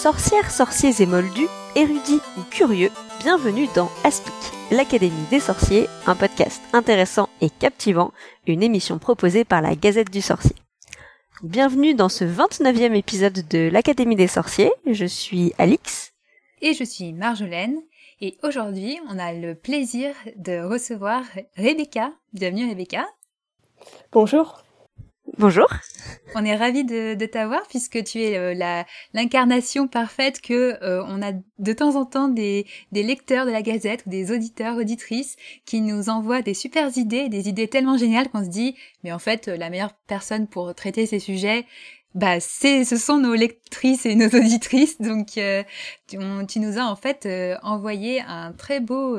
Sorcières, sorciers et moldus, érudits ou curieux, bienvenue dans Aspic, l'Académie des sorciers, un podcast intéressant et captivant, une émission proposée par la Gazette du Sorcier. Bienvenue dans ce 29e épisode de l'Académie des sorciers, je suis Alix. Et je suis Marjolaine, et aujourd'hui on a le plaisir de recevoir Rebecca. Bienvenue Rebecca. Bonjour. Bonjour. On est ravis de, de t'avoir puisque tu es euh, la l'incarnation parfaite que euh, on a de temps en temps des, des lecteurs de la Gazette ou des auditeurs auditrices qui nous envoient des super idées, des idées tellement géniales qu'on se dit mais en fait la meilleure personne pour traiter ces sujets bah c'est ce sont nos lectrices et nos auditrices donc euh, tu, tu, nous as en fait envoyé un très beau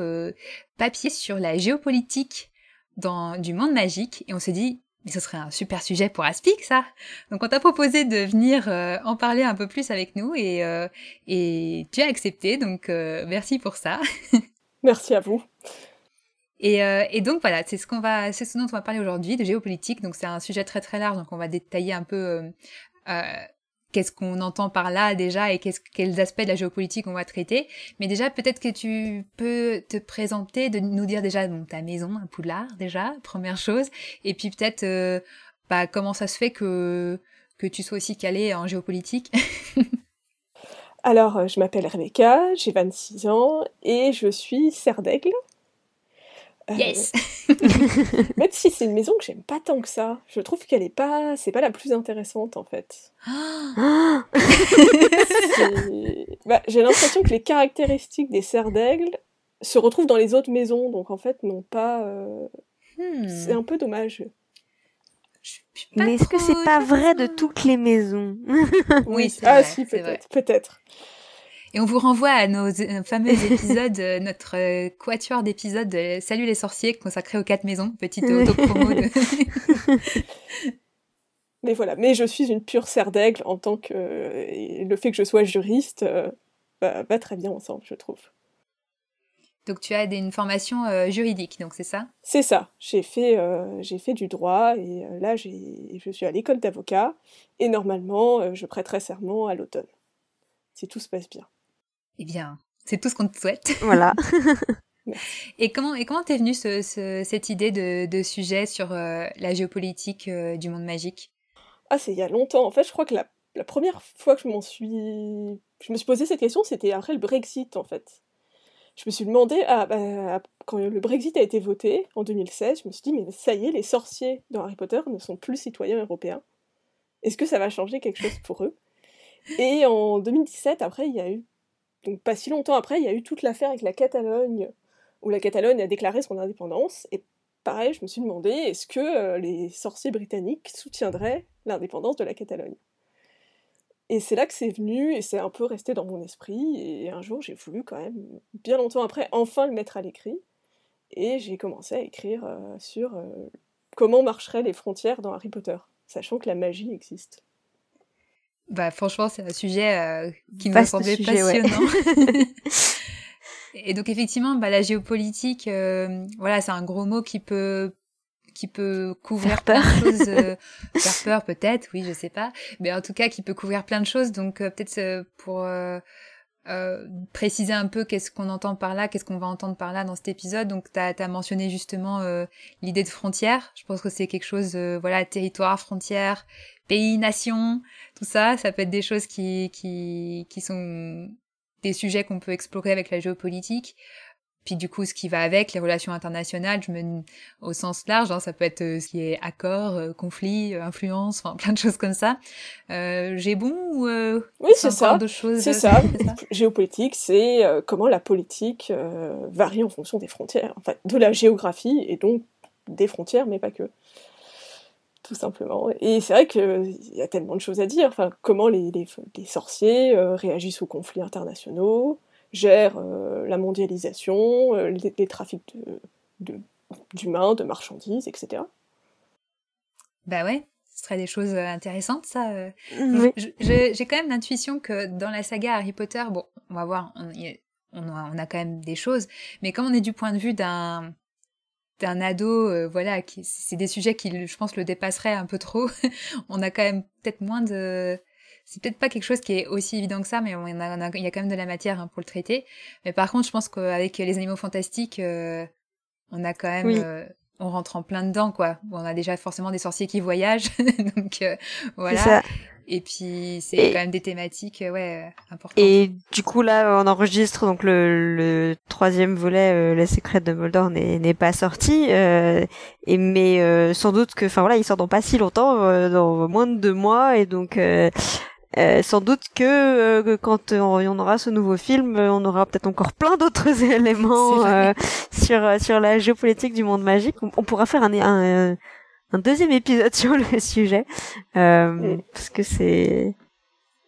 papier sur la géopolitique dans du monde magique et on s'est dit mais ce serait un super sujet pour Aspic, ça. Donc on t'a proposé de venir euh, en parler un peu plus avec nous et, euh, et tu as accepté, donc euh, merci pour ça. merci à vous. Et, et donc voilà, c'est ce qu'on va, c'est ce dont on va parler aujourd'hui de géopolitique. Donc c'est un sujet très très large, donc on va détailler un peu qu'est-ce qu'on entend par là déjà et quels aspects de la géopolitique on va traiter. Mais déjà, peut-être que tu peux te présenter, de nous dire déjà ta maison, un Poudlard déjà, première chose, et puis peut-être euh, bah, comment ça se fait que, que tu sois aussi calé en géopolitique? Alors, euh, je m'appelle Rebecca, j'ai 26 ans et je suis serre d'aigle. Euh, yes. même si c'est une maison que j'aime pas tant que ça, je trouve qu'elle est pas, c'est pas la plus intéressante en fait. bah, j'ai l'impression que les caractéristiques des serres d'aigle se retrouvent dans les autres maisons, donc en fait non pas. Euh, hmm. C'est un peu dommage. Mais est-ce que c'est pas vrai de toutes les maisons? Oui, ah si peut-être, peut-être. Et on vous renvoie à nos euh, fameux épisodes, euh, notre euh, quatuor d'épisodes de Salut les sorciers consacré aux quatre maisons, petite auto-promo. De... mais voilà, mais je suis une pure serre d'aigle en tant que le fait que je sois juriste va, très bien ensemble, je trouve. Donc tu as une formation juridique, donc c'est ça? C'est ça. J'ai fait, j'ai fait du droit et là je suis à l'école d'avocat et normalement je prêterai serment à l'automne, si tout se passe bien. Eh bien, c'est tout ce qu'on te souhaite. Voilà. et comment et comment t'es venue ce, cette idée de, de sujet sur euh, la géopolitique euh, du monde magique? Ah, c'est il y a longtemps. En fait, je crois que la, la première fois que je m'en suis, je me suis posé cette question, c'était après le Brexit, en fait. Je me suis demandé, ah, bah, quand le Brexit a été voté en 2016, je me suis dit, mais ça y est, les sorciers dans Harry Potter ne sont plus citoyens européens. Est-ce que ça va changer quelque chose pour eux? Et en 2017, après, il y a eu donc pas si longtemps après, il y a eu toute l'affaire avec la Catalogne, où la Catalogne a déclaré son indépendance, et pareil, je me suis demandé, est-ce que euh, les sorciers britanniques soutiendraient l'indépendance de la Catalogne? Et c'est là que c'est venu, et c'est un peu resté dans mon esprit, et un jour j'ai voulu quand même, bien longtemps après, enfin le mettre à l'écrit, et j'ai commencé à écrire euh, sur euh, comment marcheraient les frontières dans Harry Potter, sachant que la magie existe. Bah franchement, c'est un sujet euh, qui me semblait passionnant. et donc effectivement, bah, la géopolitique, euh, voilà, c'est un gros mot qui peut qui peut couvrir plein de choses, euh, faire peur peut-être, oui, je sais pas, mais en tout cas qui peut couvrir plein de choses. Donc peut-être pour préciser un peu qu'est-ce qu'on entend par là, qu'est-ce qu'on va entendre par là dans cet épisode. Donc, tu as, mentionné justement l'idée de frontière. Je pense que c'est quelque chose, voilà, territoire, frontière, pays, nation, tout ça, ça peut être des choses qui, qui, qui sont des sujets qu'on peut explorer avec la géopolitique. Puis du coup, ce qui va avec les relations internationales, je me au sens large, hein, ça peut être euh, ce qui est accord, euh, conflit, euh, influence, enfin plein de choses comme ça. J'ai bon ou oui, c'est ça. C'est ça. Géopolitique, c'est comment la politique varie en fonction des frontières, en fait, de la géographie et donc des frontières, mais pas que tout simplement. Et c'est vrai qu'il y a tellement de choses à dire. Enfin, comment les, les, sorciers réagissent aux conflits internationaux, gèrent euh, la mondialisation, euh, les, trafics d'humains, de, de, marchandises, etc. Bah ouais, ce serait des choses intéressantes, ça. Oui. J'ai quand même l'intuition que dans la saga Harry Potter, bon, on va voir, on, on, a, on a quand même des choses, mais comme on est du point de vue d'un un ado, euh, voilà, c'est des sujets qui, je pense, le dépasseraient un peu trop. on a quand même peut-être moins de, c'est peut-être pas quelque chose qui est aussi évident que ça, mais il y a quand même de la matière hein, pour le traiter. Mais par contre, je pense qu'avec les animaux fantastiques, euh, on a quand même, euh, on rentre en plein dedans, quoi. On a déjà forcément des sorciers qui voyagent, donc euh, voilà. Et puis c'est quand même des thématiques, ouais, importantes. Et du coup là, on enregistre donc le, le troisième volet, euh, La Secrète de Moldor n'est pas sorti, euh, et mais sans doute que, enfin voilà, il sort dans pas si longtemps, dans moins de deux mois, et donc euh, sans doute que euh, quand on, aura ce nouveau film, euh, on aura peut-être encore plein d'autres éléments sur sur la géopolitique du monde magique. On, pourra faire un, un, un, deuxième épisode sur le sujet mm. parce que c'est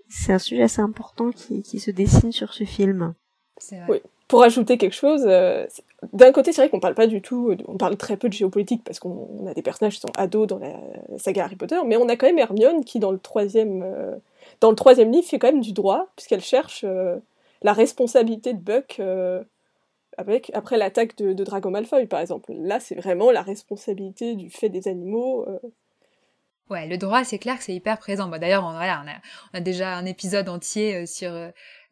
c'est un sujet assez important qui, qui se dessine sur ce film. Vrai. Oui. Pour ajouter quelque chose, d'un côté, c'est vrai qu'on parle pas du tout, on parle très peu de géopolitique parce qu'on a des personnages qui sont ados dans la saga Harry Potter, mais on a quand même Hermione qui, dans le troisième dans le troisième livre, fait quand même du droit, puisqu'elle cherche euh, la responsabilité de Buck euh, après l'attaque de, Drago Malfoy, par exemple. Là, c'est vraiment la responsabilité du fait des animaux. Euh. Ouais, le droit, c'est clair que c'est hyper présent. D'ailleurs, on a, déjà un épisode entier sur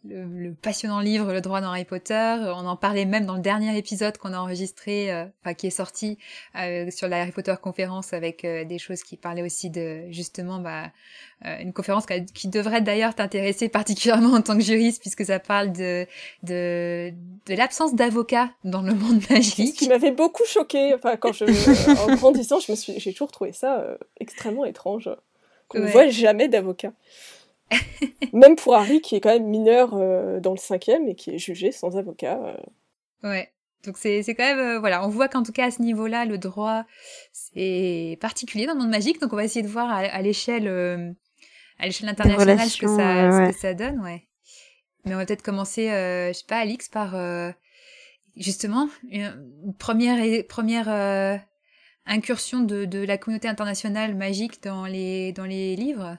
le, passionnant livre Le droit dans Harry Potter. On en parlait même dans le dernier épisode qu'on a enregistré, euh, enfin qui est sorti euh, sur la Harry Potter conférence avec euh, des choses qui parlaient aussi de justement bah, une conférence qui, devrait d'ailleurs t'intéresser particulièrement en tant que juriste puisque ça parle de de, de l'absence d'avocats dans le monde magique. Ce qui m'avait beaucoup choqué. Enfin, quand je en grandissant, je me suis, j'ai toujours trouvé ça extrêmement étrange. Qu'on ne voit jamais d'avocats. même pour Harry, qui est quand même mineur euh, dans le cinquième et qui est jugé sans avocat. Euh. Ouais. Donc c'est c'est quand même euh, voilà, on voit qu'en tout cas à ce niveau-là, le droit c'est particulier dans le monde magique. Donc on va essayer de voir à, l'échelle à l'échelle internationale ce que ça ce que ça donne, ouais. Mais on va peut-être commencer, je sais pas, Alix, par justement une première première incursion de, de la communauté internationale magique dans les dans les livres.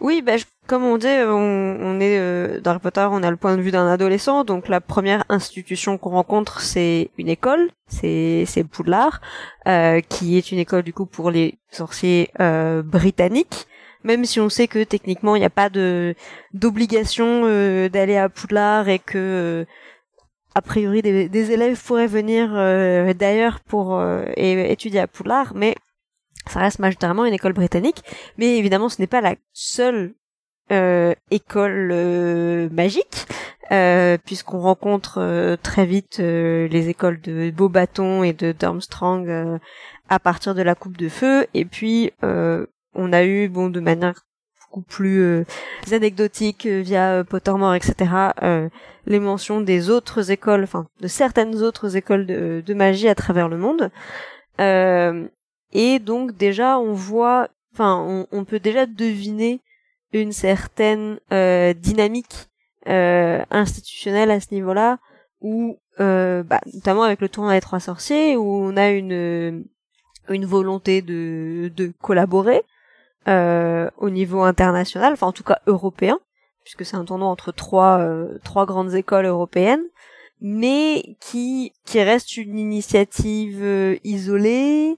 Oui, bah, comme on dit, on, est euh, dans Harry Potter, on a le point de vue d'un adolescent, donc la première institution qu'on rencontre, c'est une école, c'est Poudlard, euh, qui est une école du coup pour les sorciers euh, britanniques. Même si on sait que techniquement il n'y a pas de d'obligation euh, d'aller à Poudlard et que a priori des, des, élèves pourraient venir d'ailleurs pour étudier à Poudlard, mais ça reste majoritairement une école britannique, mais évidemment ce n'est pas la seule euh, école euh, magique, euh, puisqu'on rencontre très vite les écoles de Beaubaton et de Durmstrang à partir de la Coupe de Feu, et puis on a eu, bon, de manière beaucoup plus anecdotique via Pottermore, etc., les mentions des autres écoles, enfin de certaines autres écoles de, magie à travers le monde. Et donc déjà on voit, enfin on, peut déjà deviner une certaine euh, dynamique euh, institutionnelle à ce niveau-là, où euh, bah, notamment avec le tournoi des trois sorciers, où on a une une volonté de, de collaborer euh, au niveau international, enfin en tout cas européen, puisque c'est un tournoi entre trois euh, trois grandes écoles européennes, mais qui qui reste une initiative euh, isolée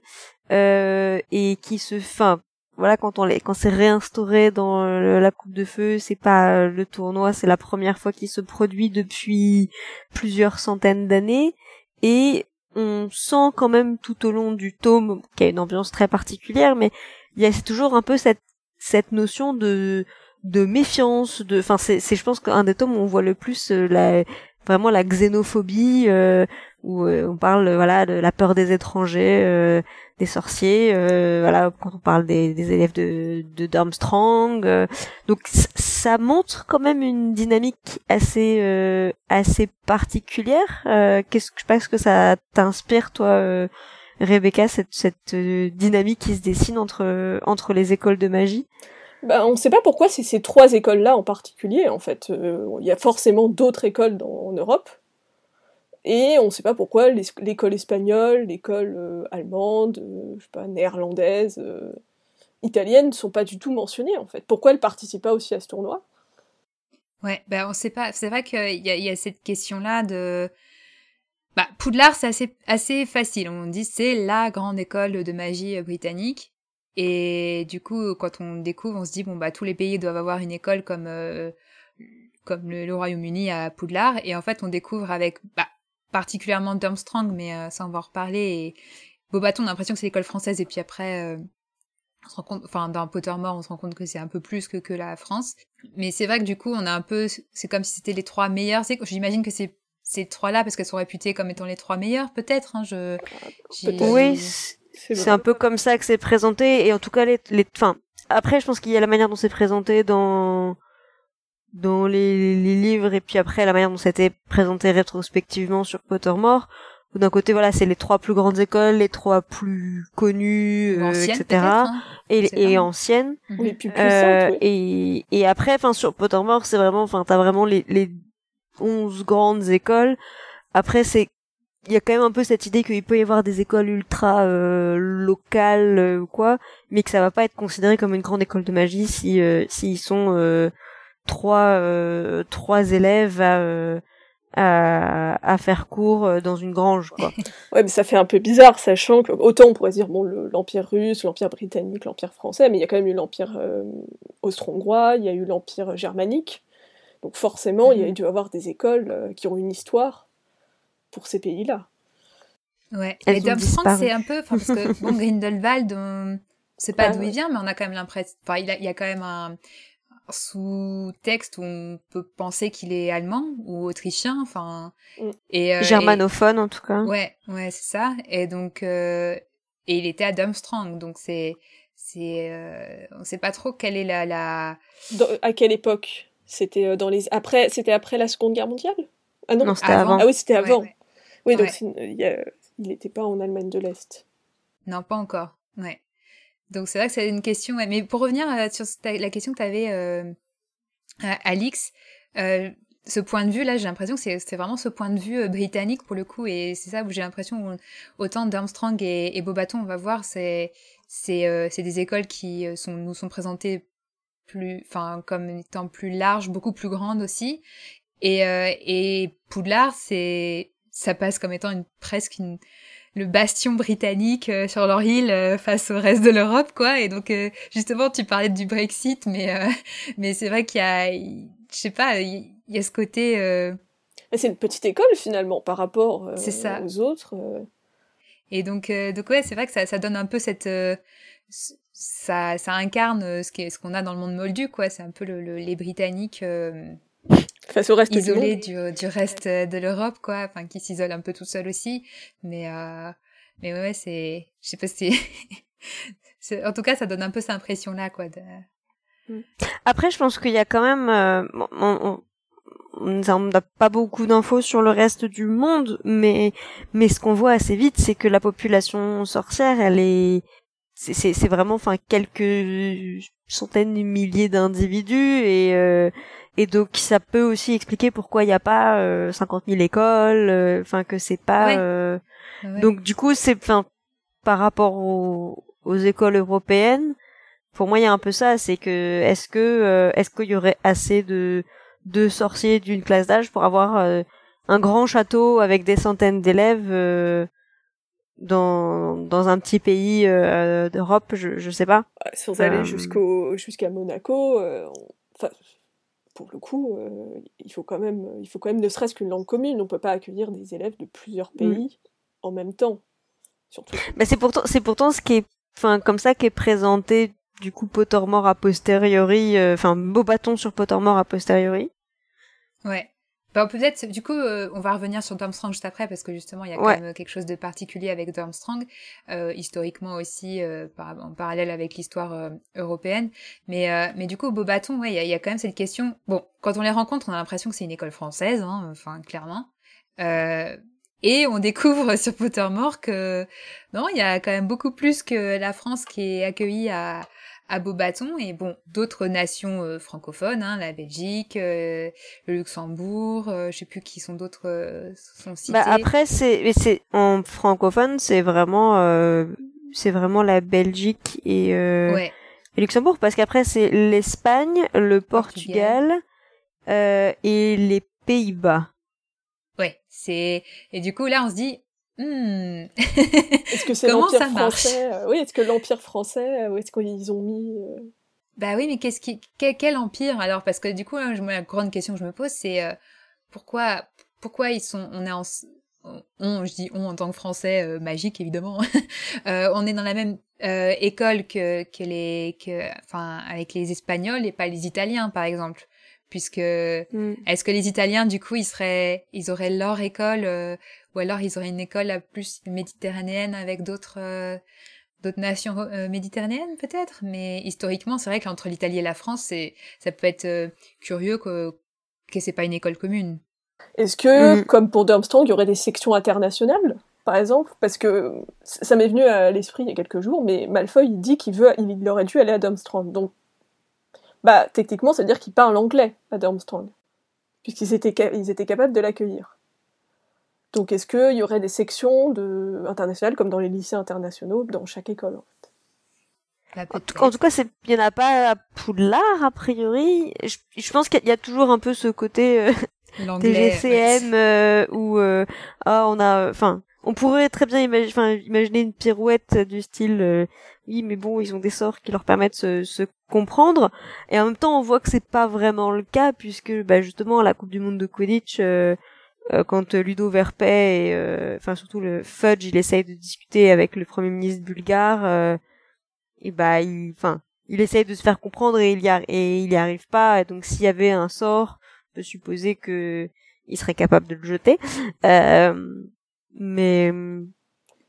euh, et qui se, enfin, voilà, quand on les, quand c'est réinstauré dans la coupe de feu, c'est pas le tournoi, c'est la première fois qu'il se produit depuis plusieurs centaines d'années, et on sent quand même tout au long du tome, qu'il y a une ambiance très particulière, mais il y a toujours un peu cette cette notion de de méfiance, de, enfin c'est, c'est je pense qu'un des tomes où on voit le plus euh, la vraiment la xénophobie, euh, où euh, on parle voilà de la peur des étrangers, euh, des sorciers, euh, voilà quand on parle des, des élèves de, de Darmstrang. donc ça montre quand même une dynamique assez assez particulière. Qu'est-ce que je pense que ça t'inspire toi, Rebecca, cette cette dynamique qui se dessine entre entre les écoles de magie? Ben, on ne sait pas pourquoi c'est ces trois écoles-là en particulier, en fait. Il y a forcément d'autres écoles en Europe, et on ne sait pas pourquoi l'école espagnole, l'école euh, allemande, euh, je sais pas, néerlandaise, euh, italienne ne sont pas du tout mentionnées en fait. Pourquoi elles participent pas aussi à ce tournoi? Ouais, ben on sait pas. C'est vrai qu'il y, a cette question-là de. Bah, Poudlard, c'est assez, assez facile. On dit c'est la grande école de magie britannique. Et du coup, quand on découvre, on se dit bon bah tous les pays doivent avoir une école comme euh, comme le, Royaume-Uni à Poudlard. Et en fait, on découvre avec bah, particulièrement Durmstrang, mais euh, ça on va en reparler. Et Beaubaton, on a l'impression que c'est l'école française. Et puis après, euh, on se rend compte, enfin dans Pottermore, on se rend compte que c'est un peu plus que que la France. Mais c'est vrai que du coup, on a un peu, c'est comme si c'était les trois meilleurs. J'imagine que c'est ces trois-là parce qu'elles sont réputées comme étant les trois meilleures, peut-être. Hein, je. Oui, c'est un peu comme ça que c'est présenté et en tout cas les, les, enfin après je pense qu'il y a la manière dont c'est présenté dans dans les, les, livres et puis après la manière dont c'était présenté rétrospectivement sur Pottermore. D'un côté voilà c'est les trois plus grandes écoles les trois plus connues euh, etc hein, et, et anciennes. Les plus euh, et et après enfin sur Pottermore c'est vraiment enfin t'as vraiment les les onze grandes écoles. Après c'est il y a quand même un peu cette idée qu'il peut y avoir des écoles ultra euh, locales euh, ou quoi, mais que ça va pas être considéré comme une grande école de magie si euh, s'ils sont euh, trois trois élèves à, à, à faire cours dans une grange quoi. ouais, mais ça fait un peu bizarre sachant que autant on pourrait dire bon l'empire russe, l'empire britannique, l'empire français, mais il y a quand même eu l'empire austro-hongrois, il y a eu l'empire germanique. Donc forcément, il y a mm. dû avoir des écoles qui ont une histoire pour ces pays-là. Ouais, et Durmstrang, c'est un peu, parce que bon, Grindelwald, on... sait pas ah d'où il vient, mais on a quand même l'impression, enfin, il, y a quand même un, sous-texte où on peut penser qu'il est allemand ou autrichien, enfin, mm. et euh, germanophone en tout cas. Ouais, ouais, c'est ça. Et donc, euh, et il était à Durmstrang, donc c'est, c'est, euh, on sait pas trop quelle est la, la... à quelle époque? C'était dans les après, c'était après la Seconde Guerre mondiale? Ah non, c'était avant. Ah oui, c'était avant. Oui, donc il n'était pas en Allemagne de l'Est. Non, pas encore. Ouais. Donc c'est vrai que c'est une question. Mais pour revenir euh, sur la question que tu avais, euh, Alix, euh, ce point de vue là, j'ai l'impression que c'est vraiment ce point de vue euh, britannique pour le coup, et c'est ça où j'ai l'impression autant d'Armstrong et, et Bobaton, on va voir, c'est c'est des écoles qui sont nous sont présentées plus, enfin comme étant plus larges, beaucoup plus grandes aussi, et et Poudlard c'est ça passe comme étant une, presque une, le bastion britannique euh, sur leur île euh, face au reste de l'Europe, quoi. Et donc, euh, justement, tu parlais du Brexit, mais mais c'est vrai qu'il y a, je sais pas, il y, a ce côté. C'est une petite école finalement par rapport ça. aux autres. Et donc, donc ouais, c'est vrai que ça, ça donne un peu cette ça, ça incarne ce qu'on ce qu'on a dans le monde moldu, quoi. C'est un peu le, les Britanniques face au reste isolé du, du, reste de l'Europe, quoi, enfin qui s'isole un peu tout seul aussi. Mais euh, mais ouais, c'est, je sais pas si, en tout cas, ça donne un peu cette impression-là, quoi. De... Mm. Après, je pense qu'il y a quand même, euh, on, on n'a pas beaucoup d'infos sur le reste du monde, mais mais ce qu'on voit assez vite, c'est que la population sorcière, elle est c'est vraiment enfin quelques centaines de milliers d'individus et euh, et donc ça peut aussi expliquer pourquoi il n'y a pas euh, 50 000 écoles, euh, enfin que c'est pas. Euh, donc du coup c'est, enfin par rapport aux, aux, écoles européennes, pour moi il y a un peu ça, c'est que est-ce que euh, est-ce qu'il y aurait assez de de sorciers d'une classe d'âge pour avoir un grand château avec des centaines d'élèves dans dans un petit pays d'Europe, je je sais pas. Sans aller jusqu'au jusqu'à Monaco, enfin pour le coup, euh, il faut quand même, il faut quand même ne serait-ce qu'une langue commune. On peut pas accueillir des élèves de plusieurs mm. pays en même temps. Surtout. Mais c'est pourtant, c'est pourtant ce qui est, enfin, comme ça qu'est présenté du coup Pottermore a posteriori, euh, enfin, beau bâton sur Pottermore a posteriori. Ouais. Bah, peut-être, du coup, euh, on va revenir sur Durmstrang juste après, parce que justement, il y a quand même quelque chose de particulier avec Durmstrang, euh, historiquement aussi, euh, par, en parallèle avec l'histoire euh, européenne. Mais, mais du coup, Beaubaton, ouais, il y a, y a, quand même cette question. Bon, quand on les rencontre, on a l'impression que c'est une école française, hein, enfin, clairement. et on découvre sur Pottermore que, non, il y a quand même beaucoup plus que la France qui est accueillie à, à Beaubaton et bon d'autres nations euh, francophones, hein, la Belgique, euh, le Luxembourg, euh, je sais plus qui sont d'autres sont cités. Bah après c'est c'est en francophone c'est vraiment c'est vraiment la Belgique et, ouais. et Luxembourg parce qu'après c'est l'Espagne, le Portugal, Portugal. et les Pays-Bas. Ouais, c'est et du coup là on se dit Hmm. est-ce que c'est l'Empire français Oui, est-ce que l'Empire français, ou est-ce qu'ils ont mis Bah oui, mais qu'est-ce qui, quel, empire? Alors Parce que du coup, hein, la grande question que je me pose, c'est pourquoi, pourquoi ils sont, on est en, on, je dis on en tant que français euh, magique évidemment, euh, on est dans la même euh, école que, que les, que, enfin avec les Espagnols et pas les Italiens par exemple, puisque mm. est-ce que les Italiens du coup ils seraient, ils auraient leur école ou alors ils auraient une école plus méditerranéenne avec d'autres d'autres nations méditerranéennes peut-être, mais historiquement c'est vrai qu'entre l'Italie et la France c'est ça peut être curieux que que c'est pas une école commune. Est-ce que, mm. comme pour Durmstrang, il y aurait des sections internationales, par exemple? Parce que ça m'est venu à l'esprit il y a quelques jours, mais Malfoy il dit qu'il veut, il aurait dû aller à Durmstrang. Donc, bah, techniquement, ça veut dire qu'il parle anglais à Durmstrang, puisqu'ils étaient, ils étaient capables de l'accueillir. Donc, est-ce qu'il y aurait des sections de... internationales, comme dans les lycées internationaux, dans chaque école, en fait? En tout, cas, il y en a pas à Poudlard a priori. Je, pense qu'il y a toujours un peu ce côté euh, TGCM euh, où euh, ah on a enfin on pourrait très bien imaginer, une pirouette du style euh, oui mais bon ils ont des sorts qui leur permettent de se, comprendre et en même temps on voit que c'est pas vraiment le cas puisque bah, justement à la Coupe du Monde de Quidditch quand Ludo Verpet et enfin surtout le Fudge il essaye de discuter avec le premier ministre bulgare et bah il enfin il essaye de se faire comprendre et il y et arrive pas donc s'il y avait un sort peut supposer que il serait capable de le jeter. Euh, mais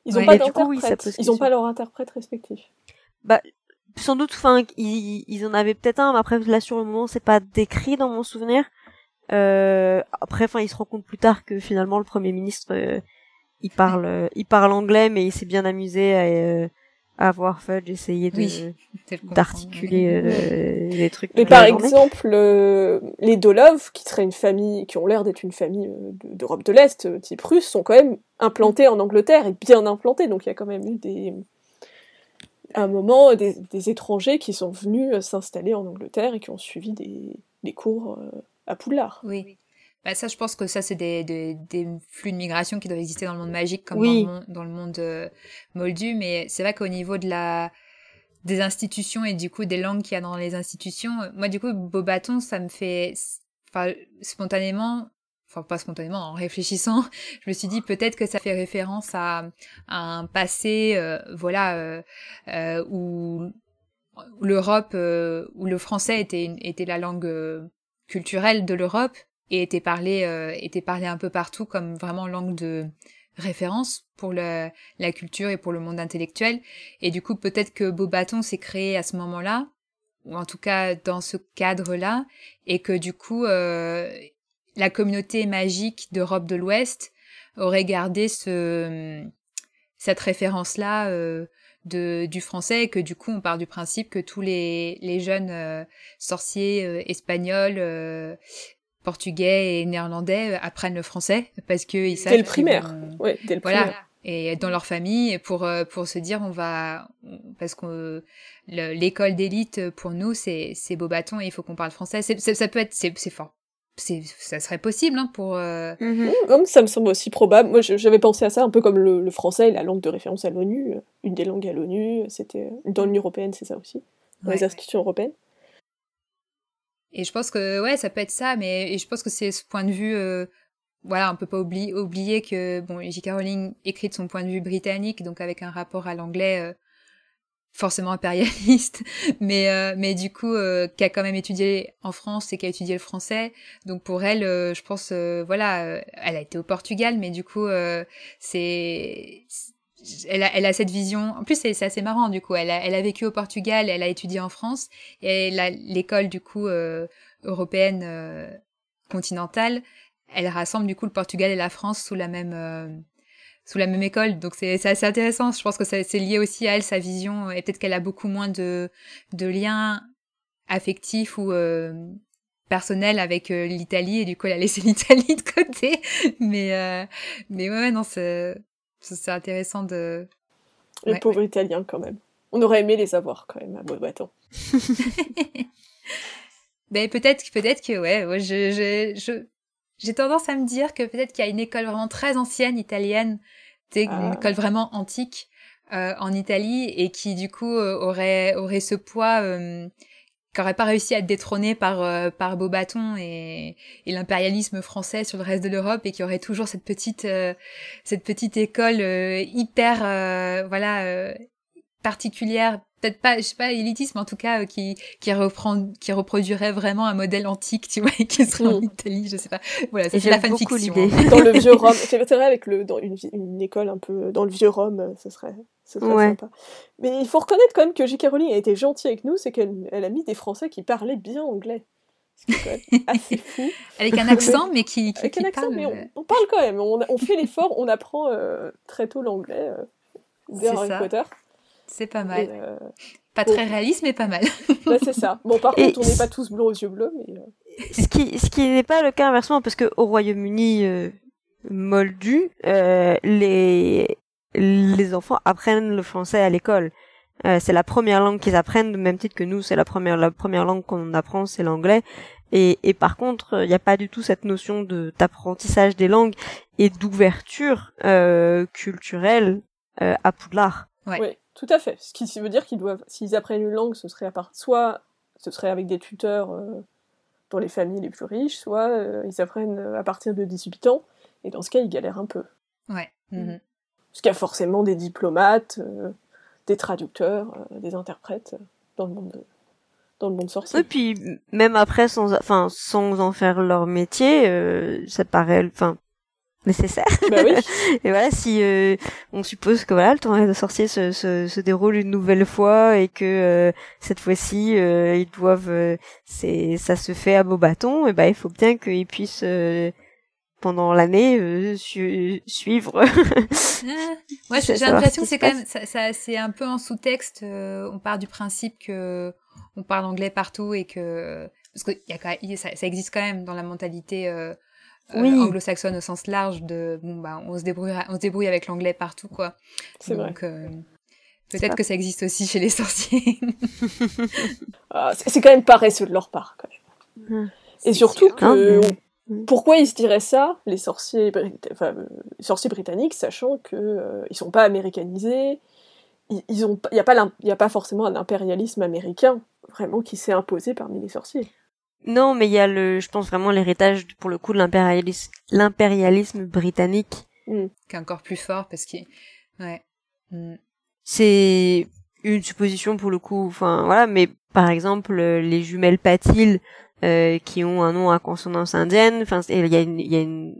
ils ont pas d'interprète. ils ont pas leur interprète respectif. Bah sans doute, enfin ils, ils en avaient peut-être un, mais après là sur le moment c'est pas décrit dans mon souvenir. Euh, après, enfin, il se rend compte plus tard que finalement le premier ministre, euh, il parle, euh, il parle anglais, mais il s'est bien amusé à, euh, avoir Fudge essayer de d'articuler euh, les trucs. Mais par exemple, euh, les Dolov, qui seraient une famille, qui ont l'air d'être une famille euh, d'Europe de l'Est, type russe, sont quand même implantés en Angleterre et bien implantés. Donc il y a quand même eu des à un moment des, des étrangers qui sont venus s'installer en Angleterre et qui ont suivi des, des cours à Poudlard. Oui. Bah ça, je pense que ça, c'est des, des, des, flux de migration qui doivent exister dans le monde magique comme dans le monde, euh, moldu. Mais c'est vrai qu'au niveau de la des institutions et du coup des langues qu'il y a dans les institutions, euh, moi du coup, Beaubaton, ça me fait, enfin, spontanément, enfin pas spontanément, en réfléchissant, je me suis dit peut-être que ça fait référence à, un passé, euh, voilà, euh, où l'Europe, où le français était, était la langue culturelle de l'Europe et était parlé euh, était parlé un peu partout comme vraiment langue de référence pour le, la culture et pour le monde intellectuel. Et du coup peut-être que Beaubaton s'est créé à ce moment-là ou en tout cas dans ce cadre-là et que du coup euh, la communauté magique d'Europe de l'Ouest aurait gardé ce cette référence là euh, de, du français et que du coup on part du principe que tous les, les jeunes euh, sorciers euh, espagnols portugais et néerlandais euh, apprennent le français parce que ils savent dès le primaire ouais dès le voilà. et dans leur famille pour euh, pour se dire on va parce que l'école d'élite pour nous c'est c'est Beaubaton et il faut qu'on parle français. Ça peut être c'est fort. Ça serait possible hein, pour euh... Mm-hmm. ça me semble aussi probable. Moi j'avais pensé à ça un peu comme le, français la langue de référence à l'ONU une des langues à l'ONU c'était dans l'Union européenne c'est ça aussi dans les institutions européennes et je pense que ouais, ça peut être ça, mais et je pense que c'est ce point de vue. Euh, voilà, on peut pas oublier, oublier que bon, J.K. Rowling écrit de son point de vue britannique, donc avec un rapport à l'anglais euh, forcément impérialiste, mais euh, mais du coup euh, qui a quand même étudié en France et qui a étudié le français. Donc pour elle, je pense voilà, elle a été au Portugal, mais du coup c'est elle a, elle a cette vision. En plus, c'est assez marrant du coup. Elle a, elle a vécu au Portugal, elle a étudié en France et l'école du coup euh, européenne euh, continentale, elle rassemble du coup le Portugal et la France sous la même euh, sous la même école. Donc c'est assez intéressant. Je pense que c'est lié aussi à elle sa vision et peut-être qu'elle a beaucoup moins de de liens affectifs ou personnels avec l'Italie et du coup elle a laissé l'Italie de côté. Mais mais ouais non c'est c'est intéressant de. Les pauvres Italiens, quand même. On aurait aimé les avoir, quand même, à Beaubaton. ben, peut-être peut-être que, ouais, je, je, j'ai tendance à me dire que peut-être qu'il y a une école vraiment très ancienne italienne une ah. école vraiment antique en Italie et qui du coup aurait aurait ce poids qui n'aurait pas réussi à être détrôné par euh, par Beaubaton et, et l'impérialisme français sur le reste de l'Europe et qui aurait toujours cette petite euh, cette petite école euh, hyper voilà particulière peut-être pas je sais pas élitisme en tout cas qui qui reprend qui reproduirait vraiment un modèle antique tu vois qui serait en mm. Italie je sais pas voilà c'est la fanfiction hein. dans le vieux Rome c'est vrai avec le dans une, une école un peu dans le vieux Rome ce serait c'est très sympa. Mais il faut reconnaître quand même que J.K. Rowling a été gentille avec nous, c'est qu'elle elle a mis des Français qui parlaient bien anglais. Ce qui est quand même assez fou. Avec un accent, mais qui, qui, Avec un accent, mais euh, on, parle quand même. On, on fait l'effort, on apprend euh, très tôt l'anglais euh, Harry Potter. C'est pas mal. Euh, pas très réaliste, mais pas mal. Là, c'est ça. Bon, par contre, on n'est pas tous blonds aux yeux bleus, mais... ce qui, ce qui n'est pas le cas inversement, parce que au Royaume-Uni, moldu, les les enfants apprennent le français à l'école. Euh, c'est la première langue qu'ils apprennent, de même titre que nous, c'est la première la première langue qu'on apprend, c'est l'anglais. Et, et par contre, il n'y a pas du tout cette notion de d'apprentissage des langues et d'ouverture euh, culturelle euh, à Poudlard. Ouais. Oui, tout à fait. Ce qui veut dire qu'ils doivent, s'ils apprennent une langue, ce serait à part, soit ce serait avec des tuteurs euh, dans les familles les plus riches, soit euh, ils apprennent à partir de 18 ans. Et dans ce cas, ils galèrent un peu. Ouais. Mm parce qu'il y a forcément des diplomates, euh, des traducteurs, euh, des interprètes euh, dans le monde dans le monde sorcier. Et puis même après, sans, enfin, sans en faire leur métier, ça paraît, enfin, nécessaire. Bah oui. et voilà, si on suppose que voilà, le tournoi de sorcier se, se, se, déroule une nouvelle fois et que cette fois-ci ils doivent, c'est, ça se fait à beau bâton, et ben il faut bien qu'ils puissent pendant l'année euh, suivre. Moi, j'ai l'impression que c'est quand même ça, ça c'est un peu en sous-texte. Euh, on part du principe que on parle anglais partout et que parce que y a quand même, ça, ça, existe quand même dans la mentalité euh, euh anglo-saxonne au sens large de bon bah on se débrouille on se débrouille avec l'anglais partout quoi. C'est vrai. Peut-être que ça existe aussi chez les sorciers. ah, c'est quand même paresseux de leur part quand même. Hum. Et surtout que Mm. Pourquoi ils se diraient ça, les sorciers, enfin, euh, les sorciers britanniques, sachant que euh, ils sont pas américanisés, ils, ont, il n'y a pas, il a pas forcément un impérialisme américain vraiment qui s'est imposé parmi les sorciers. Non, mais il y a le, je pense vraiment l'héritage pour le coup de l'impérialisme, l'impérialisme britannique, mm. qui est encore plus fort parce que, ouais. Mm. C'est une supposition pour le coup, enfin voilà, mais par exemple les jumelles Patil euh, qui ont un nom à consonance indienne. Enfin, il y a une, y a une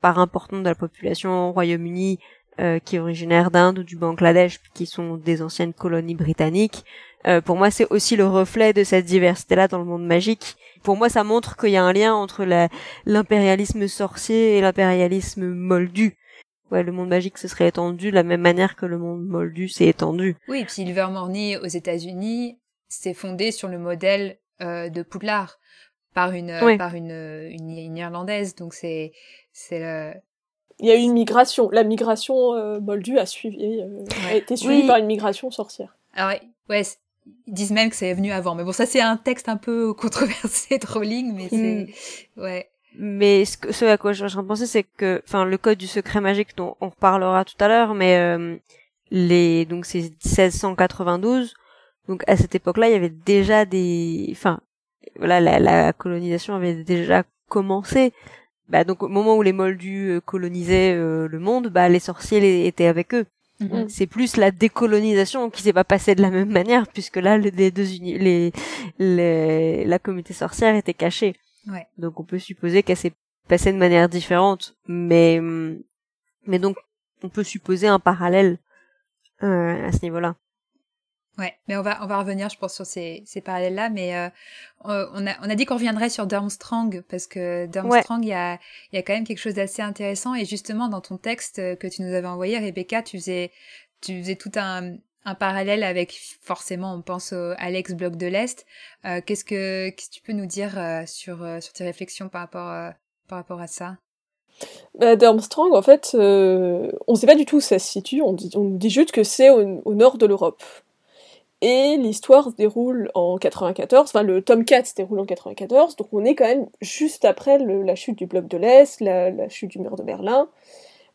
part importante de la population au Royaume-Uni euh, qui est originaire d'Inde ou du Bangladesh, qui sont des anciennes colonies britanniques. Euh, pour moi, c'est aussi le reflet de cette diversité-là dans le monde magique. Pour moi, ça montre qu'il y a un lien entre l'impérialisme sorcier et l'impérialisme moldu. Ouais, le monde magique se serait étendu de la même manière que le monde moldu s'est étendu. Oui, et puis aux États-Unis, c'est fondé sur le modèle euh, de Poudlard par une par une, une, irlandaise donc c'est c'est il y a eu une migration. La migration euh, Moldu a suivi euh, a été suivie par une migration sorcière. Alors ouais. Ils disent même que c'est venu avant. Mais bon ça c'est un texte un peu controversé de Rowling mais c'est hmm. ouais. Mais ce, ce, à quoi je suis en train de penser c'est que enfin le code du secret magique dont on reparlera tout à l'heure mais les donc c'est 1692 donc à cette époque-là, il y avait déjà des, enfin, voilà, la, la colonisation avait déjà commencé. Bah, donc au moment où les Moldus euh, colonisaient euh, le monde, bah les sorciers étaient avec eux. Mm-hmm. C'est plus la décolonisation qui s'est pas passée de la même manière puisque là les deux les, les la communauté sorcière était cachée. Ouais. Donc on peut supposer qu'elle s'est passée de manière différente, mais mais donc on peut supposer un parallèle euh, à ce niveau-là. Ouais, mais on va on va revenir, je pense, sur ces, ces parallèles-là, mais euh, on a on a dit qu'on reviendrait sur Durmstrang parce que Durmstrang, il y a il y a quand même quelque chose d'assez intéressant et justement dans ton texte que tu nous avais envoyé, Rebecca, tu faisais tu faisais tout un un parallèle avec forcément on pense à l'ex-bloc de l'Est. Euh, qu'est-ce que qu'est-ce que tu peux nous dire euh, sur euh, sur tes réflexions par rapport par rapport à ça? Bah, Durmstrang, en fait, on ne sait pas du tout où ça se situe. On dit, on dit juste que c'est au nord de l'Europe. Et l'histoire se déroule en 94, enfin le tome 4 se déroule en 94, donc on est quand même juste après la chute du bloc de l'Est, la, chute du mur de Berlin.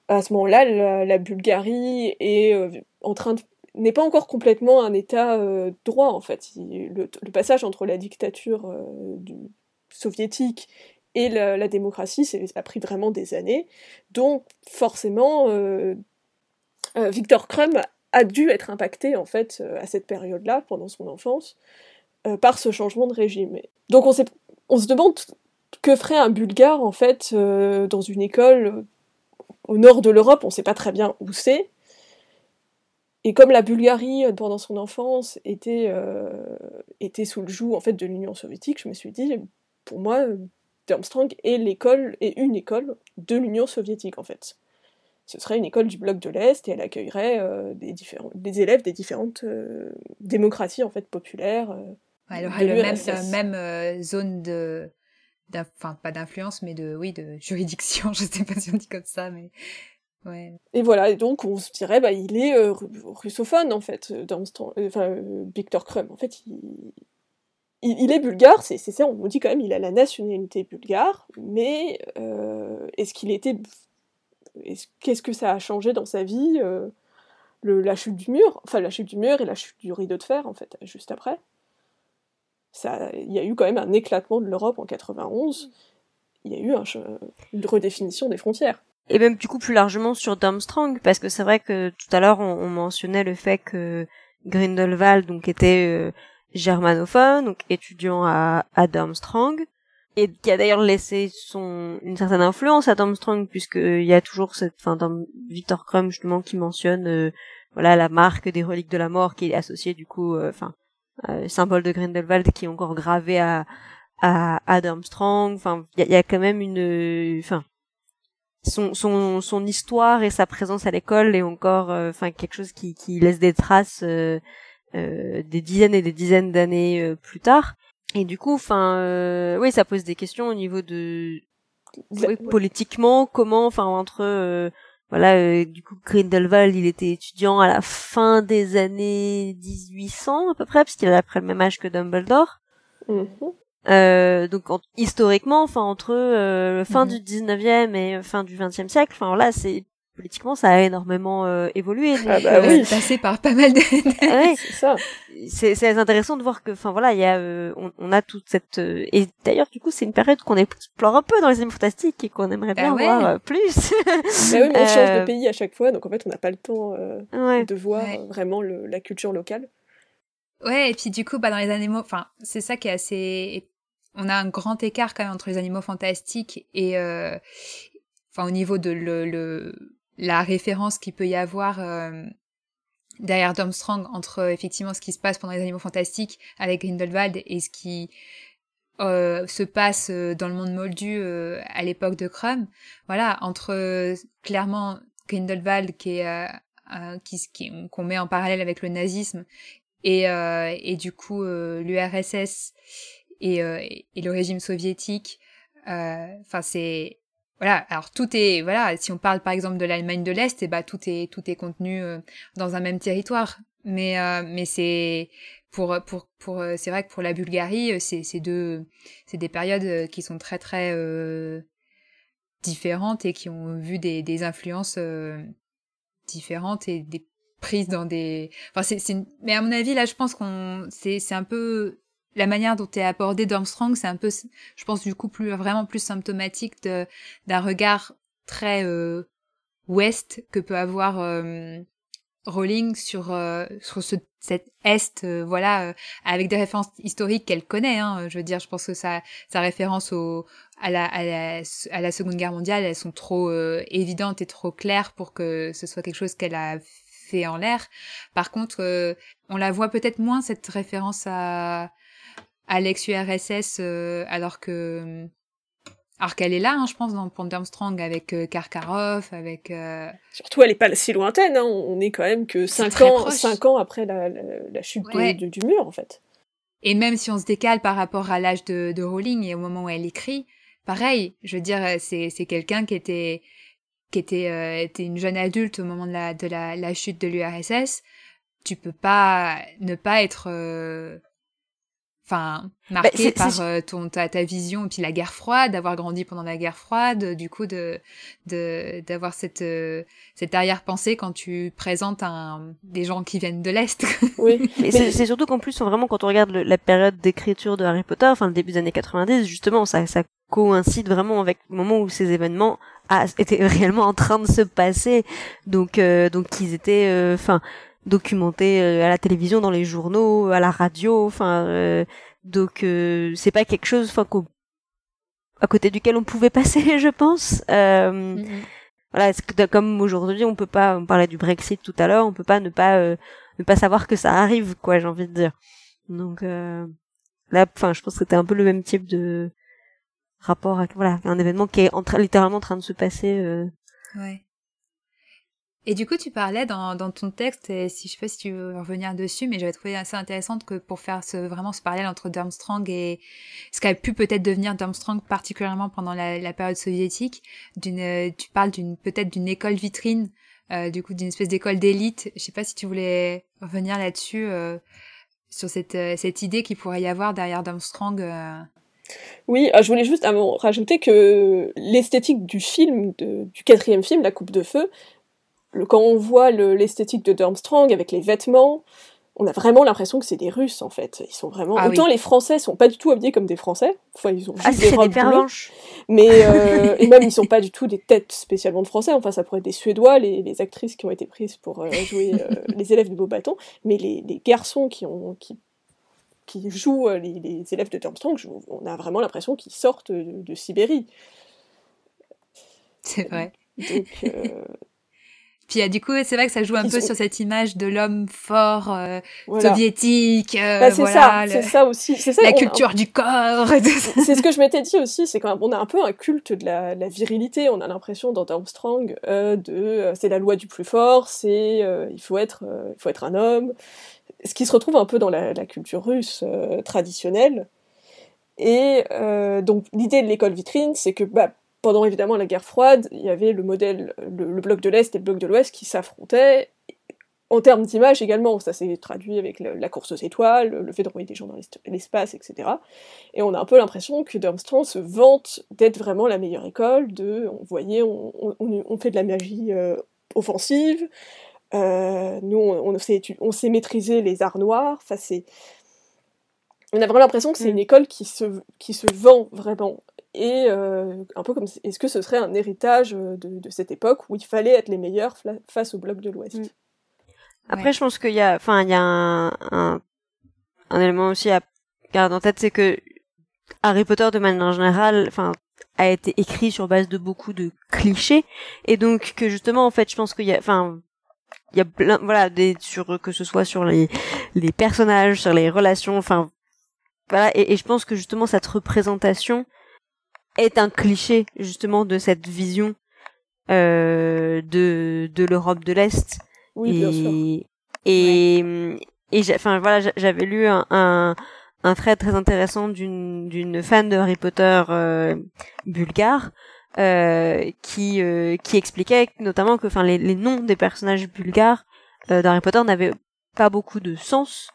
à ce moment-là, la, Bulgarie est en train de n'est pas encore complètement un État droit en fait. le, passage entre la dictature du, soviétique et la, démocratie, ça a pris vraiment des années. Donc forcément, Victor Krum a dû être impacté en fait à cette période-là, pendant son enfance, par ce changement de régime. Donc on, se demande que ferait un Bulgare en fait euh, dans une école euh, au nord de l'Europe, on ne sait pas très bien où c'est. Et comme la Bulgarie euh, pendant son enfance était, sous le joug en fait de l'Union soviétique, je me suis dit pour moi Durmstrang est l'école est une école de l'Union soviétique en fait. Ce serait une école du bloc de l'Est et elle accueillerait des, différents, des élèves des différentes démocraties en fait populaires. elle aurait le même, même zone de enfin pas d'influence mais de oui de juridiction. Je sais pas si on dit comme ça mais ouais. Et voilà et donc on se dirait bah il est euh, russophone en fait euh, dans euh, enfin Victor Krum en fait il, il, est bulgare c'est ça on nous dit quand même il a la nationalité bulgare mais est-ce qu'il était qu'est-ce que ça a changé dans sa vie le, la chute du mur? Enfin la chute du mur et la chute du rideau de fer en fait juste après il y a eu quand même un éclatement de l'Europe en 91. Il y a eu une redéfinition des frontières. Et même du coup plus largement sur Darmstrong, parce que c'est vrai que tout à l'heure on, mentionnait le fait que Grindelwald était euh, germanophone, donc étudiant à, à Darmstrong, et qui a d'ailleurs laissé son une certaine influence à Darmstrong puisqu'il y a toujours cette, enfin dans Victor Krum justement qui mentionne euh, voilà la marque des reliques de la mort qui est associée du coup, euh, enfin euh, symbole de Grindelwald qui est encore gravé à à, à Armstrong. Enfin, il y a, quand même une, enfin, son, son, son histoire et sa présence à l'école est encore, enfin, quelque chose qui, qui laisse des traces des dizaines et des dizaines d'années plus tard. Et du coup, enfin, oui, ça pose des questions au niveau de, politiquement, comment, enfin, entre voilà, euh, du coup, Grindelwald, il était étudiant à la fin des années 1800 à peu près, parce qu'il a après le même âge que Dumbledore. Mhm. Euh, donc historiquement, enfin entre euh, fin mhm. du 19e et fin du 20e siècle, enfin là c'est politiquement, ça a énormément euh, évolué. ah bah oui. passé par pas mal de. ouais, c'est ça. C'est intéressant de voir que, enfin voilà, il y a, euh, on, on, a toute cette. Euh, et d'ailleurs, du coup, c'est une période qu'on explore un peu dans les animaux fantastiques et qu'on aimerait bien ah voir plus. bah oui, mais on change de pays à chaque fois, donc en fait, on n'a pas le temps de voir vraiment le, la culture locale. Ouais, et puis du coup, bah dans les animaux, enfin, c'est ça qui est assez. On a un grand écart quand même entre les animaux fantastiques et, enfin, au niveau de le, le la référence qu'il peut y avoir euh, derrière Armstrong entre euh, effectivement ce qui se passe pendant les Animaux Fantastiques avec Grindelwald et ce qui euh, se passe dans le monde moldu à l'époque de Crumb. Voilà, entre clairement Grindelwald qui est qui, qu'on met en parallèle avec le nazisme et, et du coup l'URSS et, et, le régime soviétique. Enfin, c'est voilà, alors tout est voilà, si on parle par exemple de l'Allemagne de l'Est, eh bah tout est tout est contenu euh, dans un même territoire. Mais euh, mais c'est pour pour pour euh, c'est vrai que pour la Bulgarie, c'est c'est deux c'est des périodes qui sont très très différentes et qui ont vu des des influences différentes et des prises dans des enfin c'est mais à mon avis là je pense qu'on c'est c'est un peu la manière dont est abordé Armstrong, c'est un peu, je pense du coup plus vraiment plus symptomatique d'un regard très euh, ouest que peut avoir euh, Rowling sur euh, sur ce cet est, euh, voilà, avec des références historiques qu'elle connaît. Hein, je veux dire, je pense que sa sa référence au à la, à la, à la Seconde Guerre mondiale, elles sont trop évidentes et trop claires pour que ce soit quelque chose qu'elle a fait en l'air. Par contre, on la voit peut-être moins cette référence à à l'ex-URSS euh, alors que alors qu'elle est là, hein, je pense, dans Pont Armstrong avec euh, Karkarov, avec. Euh, Surtout, elle est pas si lointaine. Hein. On est quand même que cinq ans, cinq ans après la, la, chute du mur, en fait. Et même si on se décale par rapport à l'âge de, de Rowling et au moment où elle écrit, pareil. Je veux dire, c'est c'est quelqu'un qui était qui était était une jeune adulte au moment de la de la, la chute de l'URSS. Tu peux pas ne pas être enfin marqué par euh, ton ta, ta vision et puis la guerre froide d'avoir grandi pendant la guerre froide du coup de de d'avoir cette euh, cette arrière-pensée quand tu présentes un des gens qui viennent de l'est. Oui. C'est surtout qu'en plus vraiment quand on regarde la période d'écriture de Harry Potter enfin le début des années 90 justement ça ça coïncide vraiment avec le moment où ces événements étaient réellement en train de se passer. Donc euh, donc ils étaient enfin documenté euh, à la télévision, dans les journaux, à la radio. Enfin, euh, donc euh, c'est pas quelque chose, enfin, à côté duquel on pouvait passer, je pense. Euh, mm-hmm. Voilà, que, comme aujourd'hui, on peut pas, on parlait du Brexit tout à l'heure, on peut pas ne pas ne pas savoir que ça arrive, quoi, j'ai envie de dire. Donc là, enfin, je pense que c'était un peu le même type de rapport à voilà un événement qui est en littéralement en train de se passer. Ouais. Et du coup, tu parlais dans, dans ton texte, et si je sais pas si tu veux revenir dessus, mais j'avais trouvé assez intéressante que pour faire ce, vraiment ce parallèle entre Durmstrang et ce qu'a pu peut-être devenir Durmstrang, particulièrement pendant la, période soviétique, d'une, tu parles d'une peut-être d'une école vitrine, euh, du coup d'une espèce d'école d'élite. Je sais pas si tu voulais revenir là-dessus euh, sur cette, euh, cette idée qu'il pourrait y avoir derrière Durmstrang. Euh... Oui, je voulais juste rajouter que l'esthétique du film, du quatrième film, La Coupe de Feu, quand on voit l'esthétique de Durmstrang avec les vêtements, on a vraiment l'impression que c'est des Russes en fait. Ils sont vraiment. Ah Autant les Français sont pas du tout habillés comme des Français. Enfin, ils ont ah, juste des robes Mais euh, et même ils sont pas du tout des têtes spécialement de Français. Enfin, ça pourrait être des Suédois, les, les actrices qui ont été prises pour euh, jouer euh, les élèves de Beaubaton. Mais les, les, garçons qui ont qui qui jouent les, les élèves de Durmstrang, on a vraiment l'impression qu'ils sortent de, de Sibérie. C'est vrai. Donc, puis du coup, c'est vrai que ça joue un peu sur cette image de l'homme fort euh, soviétique. Euh, bah, c'est ça, c'est ça aussi. C'est ça. La culture du corps. c'est ce que je m'étais dit aussi. C'est quand on a un peu un culte de la, la virilité. On a l'impression dans Armstrong euh, de euh, c'est la loi du plus fort. C'est euh, il faut être il faut être un homme. Ce qui se retrouve un peu dans la, la culture russe traditionnelle. Et donc l'idée de l'école vitrine, c'est que bah, pendant évidemment la guerre froide, il y avait le modèle, le, bloc de l'Est et le bloc de l'Ouest qui s'affrontaient. En termes d'image également, ça s'est traduit avec la course aux étoiles, le fait d'envoyer des gens dans l'espace, etc. Et on a un peu l'impression que Durmstrang se vante d'être vraiment la meilleure école, de, on on, fait de la magie euh, offensive, euh, nous on, on, sait, on sait maîtriser les arts noirs, enfin c'est... On a vraiment l'impression que c'est mm. une école qui se, qui se vend vraiment et euh, un peu comme est-ce que ce serait un héritage euh, de, cette époque où il fallait être les meilleurs face au bloc de l'Ouest? Mm. Après, je pense qu'il y a, enfin, il y a un, un, élément aussi à garder en tête, c'est que Harry Potter, de manière générale, enfin, a été écrit sur base de beaucoup de clichés, et donc que justement, en fait, je pense qu'il y a, enfin, il y a plein, voilà, des sur que ce soit sur les les personnages, sur les relations, enfin, voilà, et, et je pense que justement cette représentation est un cliché justement de cette vision euh, de de l'Europe de l'Est. Oui, et, bien sûr. Et et enfin voilà, j'avais lu un, un un thread très intéressant d'une d'une fan de Harry Potter euh, bulgare euh, qui euh, qui expliquait notamment que enfin les, les noms des personnages bulgares euh, d'Harry Potter n'avaient pas beaucoup de sens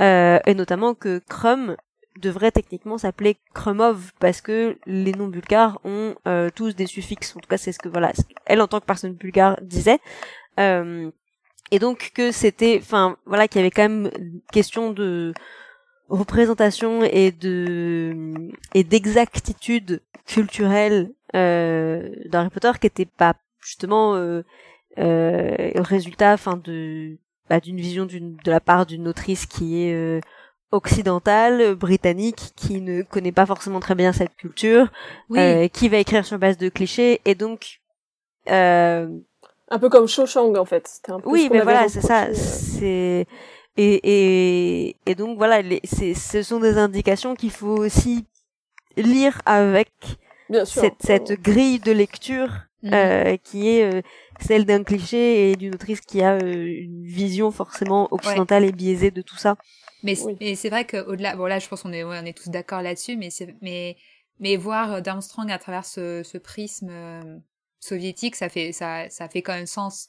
euh, et notamment que Krum devrait techniquement s'appeler Krumov parce que les noms bulgares ont euh, tous des suffixes. En tout cas, c'est ce que voilà, elle en tant que personne bulgare disait. Euh, et donc que c'était, enfin voilà, qu'il y avait quand même question de représentation et de et d'exactitude culturelle euh, d'Harry Potter qui était pas justement euh, euh, résultat, enfin de bah, d'une vision d'une de la part d'une autrice qui est euh, occidentale, britannique, qui ne connaît pas forcément très bien cette culture, euh, qui va écrire sur base de clichés, et donc... Euh... Un peu comme Shawshank, en fait. Un peu oui, mais voilà, c'est ça. Euh. C'est... Et, et, et donc voilà, les, ce sont des indications qu'il faut aussi lire avec Bien sûr. cette, cette grille de lecture mhm. euh, qui est euh, celle d'un cliché et d'une autrice qui a une vision forcément occidentale et biaisée de tout ça. Mais, c'est vrai qu'au-delà, bon là je pense qu'on est, on est tous d'accord là-dessus, mais, mais, mais voir euh, Armstrong à travers ce, ce prisme euh, soviétique, ça fait, ça, ça fait quand même sens.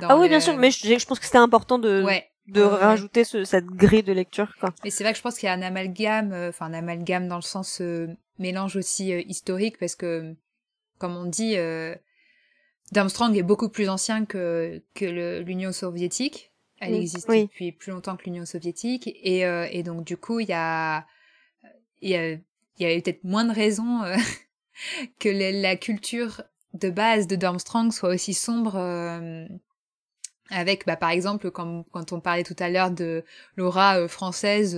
ah oui, bien sûr, mais je, je pense que c'était important de, de rajouter ce, cette grille de lecture quoi. Mais c'est vrai que je pense qu'il y a un amalgame, enfin un amalgame dans le sens mélange aussi historique parce que comme on dit, Armstrong est beaucoup plus ancien que, que l'Union soviétique. Elle existe depuis plus longtemps que l'Union soviétique. Et, euh, et, donc, du coup, il y a, il y, a, y avait peut-être moins de raisons euh, que la culture de base de Armstrong soit aussi sombre. Euh, avec, bah, par exemple, quand, quand on parlait tout à l'heure de l'aura française,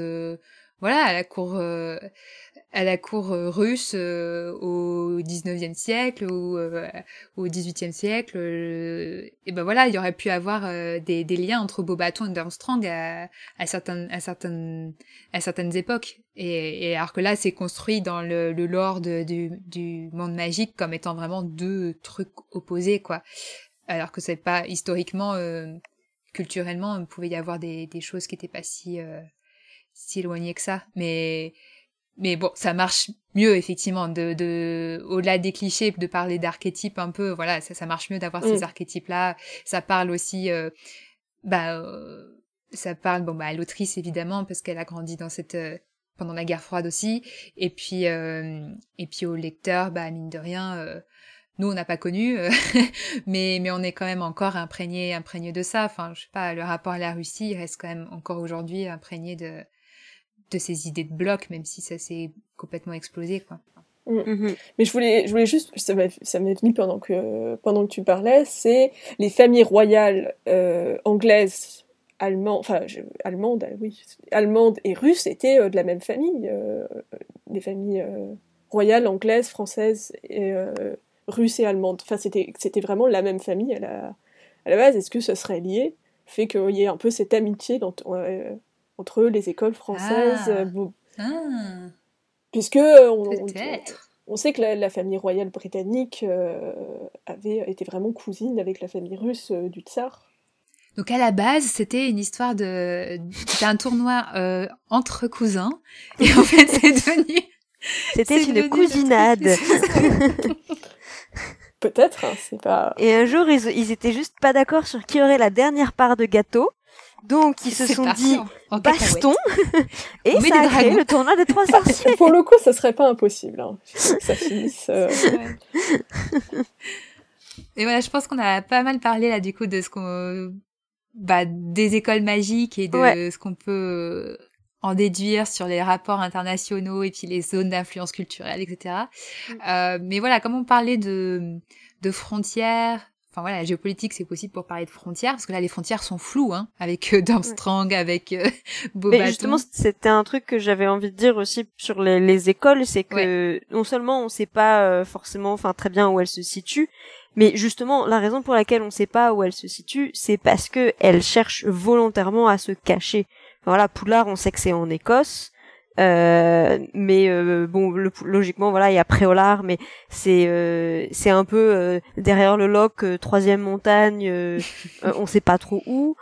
voilà, à la cour à la cour euh, russe euh, au 19e siècle ou euh, au 18e siècle et ben voilà il y aurait pu avoir des, des, liens entre Beaubaton et Armstrong à, à certaines à certaines à certaines époques. Et, et alors que là c'est construit dans le, le lore de, du, du monde magique comme étant vraiment deux trucs opposés quoi. Alors que c'est pas historiquement culturellement il pouvait y avoir des, des choses qui étaient pas si si éloignées que ça. Mais mais bon, ça marche mieux effectivement de, de au-delà des clichés, de parler d'archétypes un peu. Voilà, ça, ça marche mieux d'avoir ces mm. archétypes-là. Ça parle aussi, euh, bah, euh, ça parle bon bah à l'autrice évidemment parce qu'elle a grandi dans cette euh, pendant la guerre froide aussi. Et puis et puis au lecteur, bah mine de rien. nous, on n'a pas connu, mais mais on est quand même encore imprégné imprégné de ça. Enfin, je sais pas, le rapport à la Russie reste quand même encore aujourd'hui imprégné de de ces idées de bloc, même si ça s'est complètement explosé, quoi. Mm. Mm-hmm. Mais je voulais, je voulais juste, ça m'est venu pendant que, pendant que tu parlais, c'est les familles royales euh, anglaises, allemandes, enfin allemandes, oui, allemandes et russes étaient euh, de la même famille, euh, les familles royales anglaises, françaises, et, russes et allemandes. Enfin, c'était, c'était vraiment la même famille à la, à la base. Est-ce que ce serait lié, fait qu'il y ait un peu cette amitié dans, entre les écoles françaises. Ah. Euh, ah. Puisque euh, on, on, sait que la, famille royale britannique euh, avait été vraiment cousine avec la famille russe du tsar. Donc à la base, c'était une histoire de, c'était un tournoi entre cousins, et en fait, c'est devenu. C'était une cousinade. Peut-être, hein, c'est pas. Et un jour, ils, ils étaient juste pas d'accord sur qui aurait la dernière part de gâteau. Donc ils se sont dit baston et ça a créé le tournoi des trois sorciers. Pour le coup, ça serait pas impossible. Hein. Ça finisse. Euh. Et voilà, je pense qu'on a pas mal parlé là du coup de ce qu'on, bah, des écoles magiques et de ce qu'on peut en déduire sur les rapports internationaux et puis les zones d'influence culturelle, etc. Mm. Euh, mais voilà, comme on parlait de de frontières, Enfin voilà, la géopolitique c'est possible pour parler de frontières parce que là les frontières sont floues hein, avec euh, Darmstrong, avec euh, Mais justement, c'était un truc que j'avais envie de dire aussi sur les, les écoles, c'est que non seulement on sait pas euh, forcément, enfin très bien où elles se situent, mais justement la raison pour laquelle on sait pas où elles se situent, c'est parce que elles cherchent volontairement à se cacher. voilà, Poudlard, on sait que c'est en Écosse. Euh, mais euh, bon, logiquement, voilà, il y a Préolard, mais c'est euh, c'est un peu euh, derrière le loch, troisième montagne, on sait pas trop où.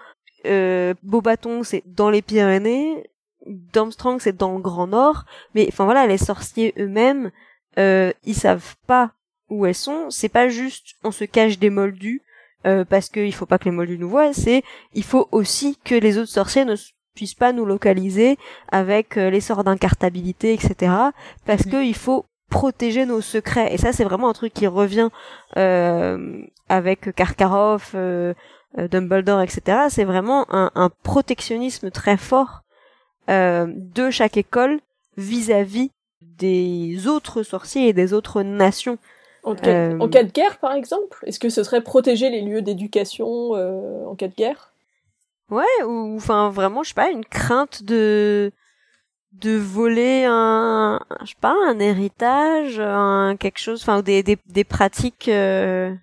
Beaubaton, c'est dans les Pyrénées. Domstrong, c'est dans le Grand Nord. Mais enfin voilà, les sorciers eux-mêmes, ils savent pas où elles sont. C'est pas juste on se cache des moldus. parce qu'il faut pas que les moldus nous voient, c'est il faut aussi que les autres sorciers ne puisse pas nous localiser avec euh, l'essor d'incartabilité, etc. Parce mm. que il faut protéger nos secrets. Et ça, c'est vraiment un truc qui revient euh, avec Karkaroff, euh, euh, Dumbledore, etc. C'est vraiment un, un, protectionnisme très fort euh, de chaque école vis-à-vis des autres sorciers et des autres nations. En cas, en cas de guerre, par exemple? Est-ce que ce serait protéger les lieux d'éducation en cas de guerre? Ouais, ou enfin vraiment, je sais pas, une crainte de de voler un, je sais pas, un héritage, un quelque chose, enfin des, des, des pratiques euh,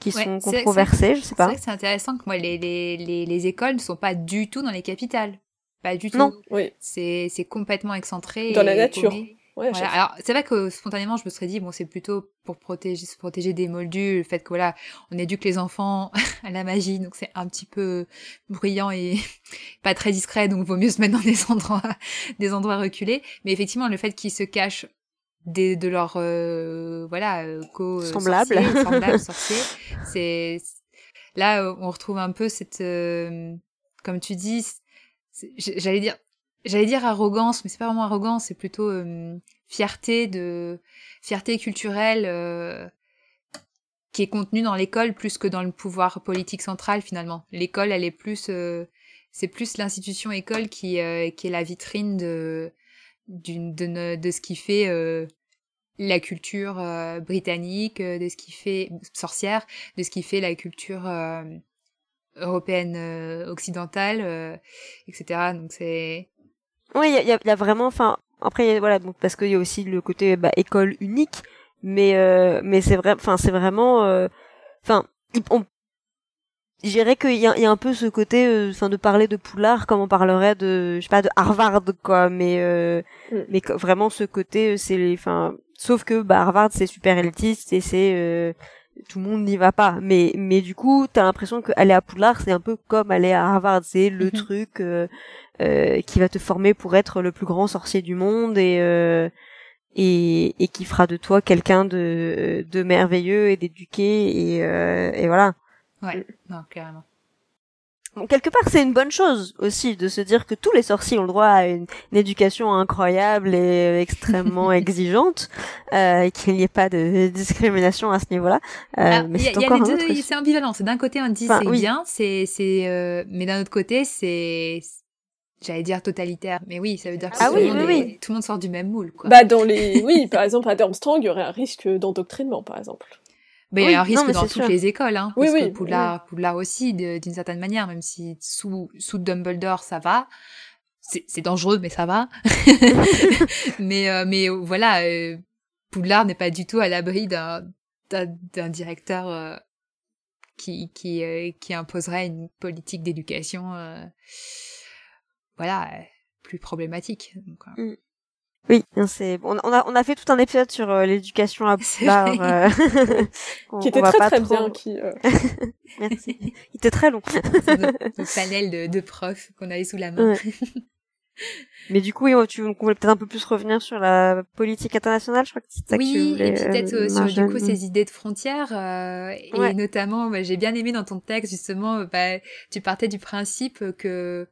qui sont controversées, je sais pas. C'est vrai que c'est intéressant que moi les, les, les, les écoles ne sont pas du tout dans les capitales, pas du tout. Non, oui. C'est c'est complètement excentré. Dans la nature. Ouais, Alors c'est vrai que spontanément je me serais dit bon c'est plutôt pour protéger se protéger des moldus le fait que voilà on éduque les enfants à la magie donc c'est un petit peu bruyant et pas très discret donc vaut mieux se mettre dans des endroits des endroits reculés. Mais effectivement le fait qu'ils se cachent des de leurs euh, voilà euh, co euh, semblables semblables sorciers c'est là on retrouve un peu cette comme tu dis, j'allais dire, j'allais dire arrogance, mais c'est pas vraiment arrogance, c'est plutôt fierté de fierté culturelle euh, qui est contenue dans l'école plus que dans le pouvoir politique central finalement. L'école, elle est plus, euh, c'est plus l'institution école qui euh, qui est la vitrine de d'une de, de, ce qui fait la culture britannique, de ce qui fait sorcière, de ce qui fait la culture européenne occidentale, etc. Donc c'est oui, il y a, y a, vraiment, enfin, après voilà, donc parce qu'il y a aussi le côté bah, école unique, mais euh, mais c'est vrai, enfin c'est vraiment, euh, enfin, on je dirais qu'il y a, y a un peu ce côté euh, enfin de parler de Poulard comme on parlerait de je sais pas de Harvard quoi mais euh, mm. mais vraiment ce côté c'est enfin sauf que bah Harvard c'est super élitiste et c'est tout le monde n'y va pas mais mais du coup t'as l'impression qu'aller à Poulard c'est un peu comme aller à Harvard c'est le mm-hmm. truc euh, qui va te former pour être le plus grand sorcier du monde et euh, et, et qui fera de toi quelqu'un de, de merveilleux et d'éduqué et, euh, et voilà. Ouais, non, carrément. Bon, quelque part, c'est une bonne chose aussi de se dire que tous les sorciers ont le droit à une, éducation incroyable et extrêmement exigeante, euh, et qu'il n'y ait pas de discrimination à ce niveau-là. Euh, mais c'est encore C'est ambivalent. C'est d'un côté on dit c'est bien, c'est c'est, euh, mais d'un autre côté c'est j'allais dire totalitaire, mais oui, ça veut dire que ah tout, oui, le monde oui, tout le monde sort du même moule. Quoi. Bah dans les, oui, par exemple à Durmstrang, il y aurait un risque d'endoctrinement, par exemple. Mais il y a un risque dans toutes les écoles, hein, parce que Poudlard, Poudlard aussi, d'une certaine manière, même si sous sous Dumbledore ça va, c'est dangereux, mais ça va. mais euh, mais euh, voilà, euh, Poudlard n'est pas du tout à l'abri d'un d'un directeur euh, qui qui qui imposerait une politique d'éducation voilà, plus problématique. Euh. Mm. Oui, c'est on a on a fait tout un épisode sur euh, l'éducation à Poudlard euh, qui était très très bien qui Merci. Il était très long. le panel de, de profs qu'on avait sous la main. Mais du coup, tu voulais peut-être un peu plus revenir sur la politique internationale, je crois que c'est ça oui, que tu voulais, et peut-être sur du coup ces idées de frontières et notamment, bah, j'ai bien aimé dans ton texte justement, bah, tu partais du principe que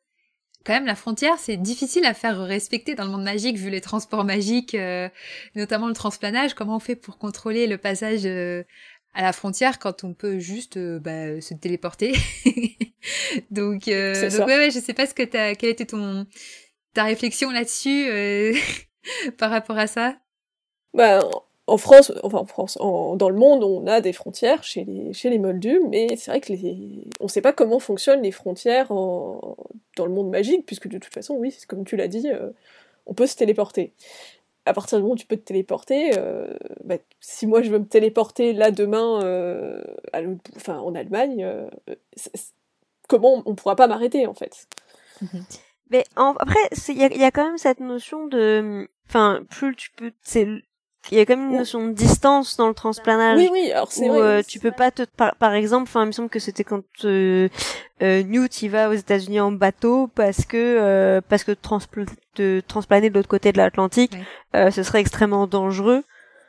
quand même la frontière c'est difficile à faire respecter dans le monde magique vu les transports magiques euh, notamment le transplanage. Comment on fait pour contrôler le passage euh, à la frontière quand on peut juste euh, bah, se téléporter donc, donc ouais, ouais je sais pas ce que t'as quelle était ton ta réflexion là-dessus par rapport à ça? Bah en France, enfin en France, dans le monde, on a des frontières chez les, chez les Moldus, mais c'est vrai que les, on ne sait pas comment fonctionnent les frontières dans le monde magique, puisque de toute façon, oui, comme tu l'as dit, euh, on peut se téléporter. À partir du moment où tu peux te téléporter, euh, bah, si moi je veux me téléporter là demain euh, enfin, en Allemagne, comment on ne pourra pas m'arrêter en fait? Mais après, il y a, quand même cette notion de, enfin, plus tu peux, il y a quand même une notion de distance dans le transplanage. Oui, oui, alors c'est vrai. Euh, tu peux pas te, par, exemple, enfin, il me semble que c'était quand euh, euh, Newt il va aux États-Unis en bateau parce que euh, parce que transpl de transplaner de l'autre côté de l'Atlantique, euh, ce serait extrêmement dangereux.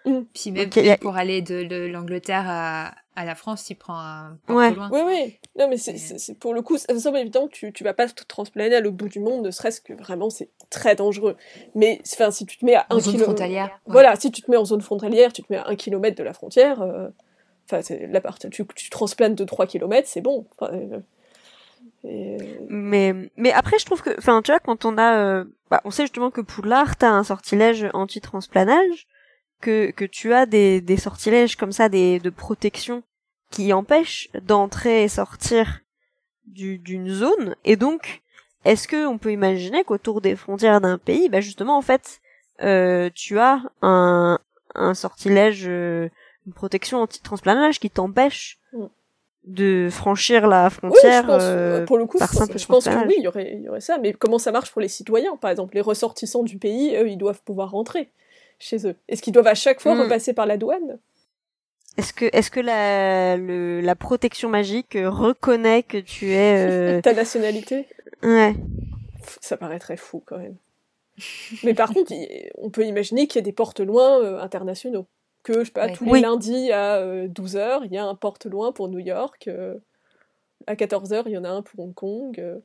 Mm. Puis même pour aller de, l'Angleterre à, à, la France, il prend un peu ouais. loin. Oui, oui. Non, mais c'est pour le coup, ça me semble évident que tu, tu vas pas te transplaner à l'autre bout du monde, ne serait-ce que vraiment c'est très dangereux. Mais enfin, si tu te mets à en un zone frontalière. Voilà, si tu te mets en zone frontalière, tu te mets à un kilomètre de la frontière, euh, enfin, c'est la partie, tu, tu transplanes de 3 kilomètres, c'est bon. Euh, et... Mais, mais après, je trouve que, enfin, tu vois, quand on a, euh, bah, on sait justement que Poudlard, t'as un sortilège anti-transplanage, que, que tu as des, des sortilèges comme ça, des, de protection qui empêchent d'entrer et sortir du, d'une zone. Et donc, est-ce que on peut imaginer qu'autour des frontières d'un pays, bah justement, en fait, euh, tu as un, un sortilège, euh, une protection anti-transplanage qui t'empêche mm. de franchir la frontière. Oui, euh, pour le coup, je pense que oui, il y aurait, il y aurait ça. Mais comment ça marche pour les citoyens, par exemple, les ressortissants du pays, eux, ils doivent pouvoir rentrer chez eux Est-ce qu'ils doivent à chaque fois hmm. repasser par la douane? Est-ce que, est-ce que la, le, la protection magique reconnaît que tu es... Euh... Ta nationalité? Ouais. Ça paraît très fou quand même. Mais par contre, on peut imaginer qu'il y a des portes loin euh, internationaux. Que, je sais pas, tous les lundis à 12h, euh, il y a un porte loin pour New York. Euh, à 14h, il y en a un pour Hong Kong.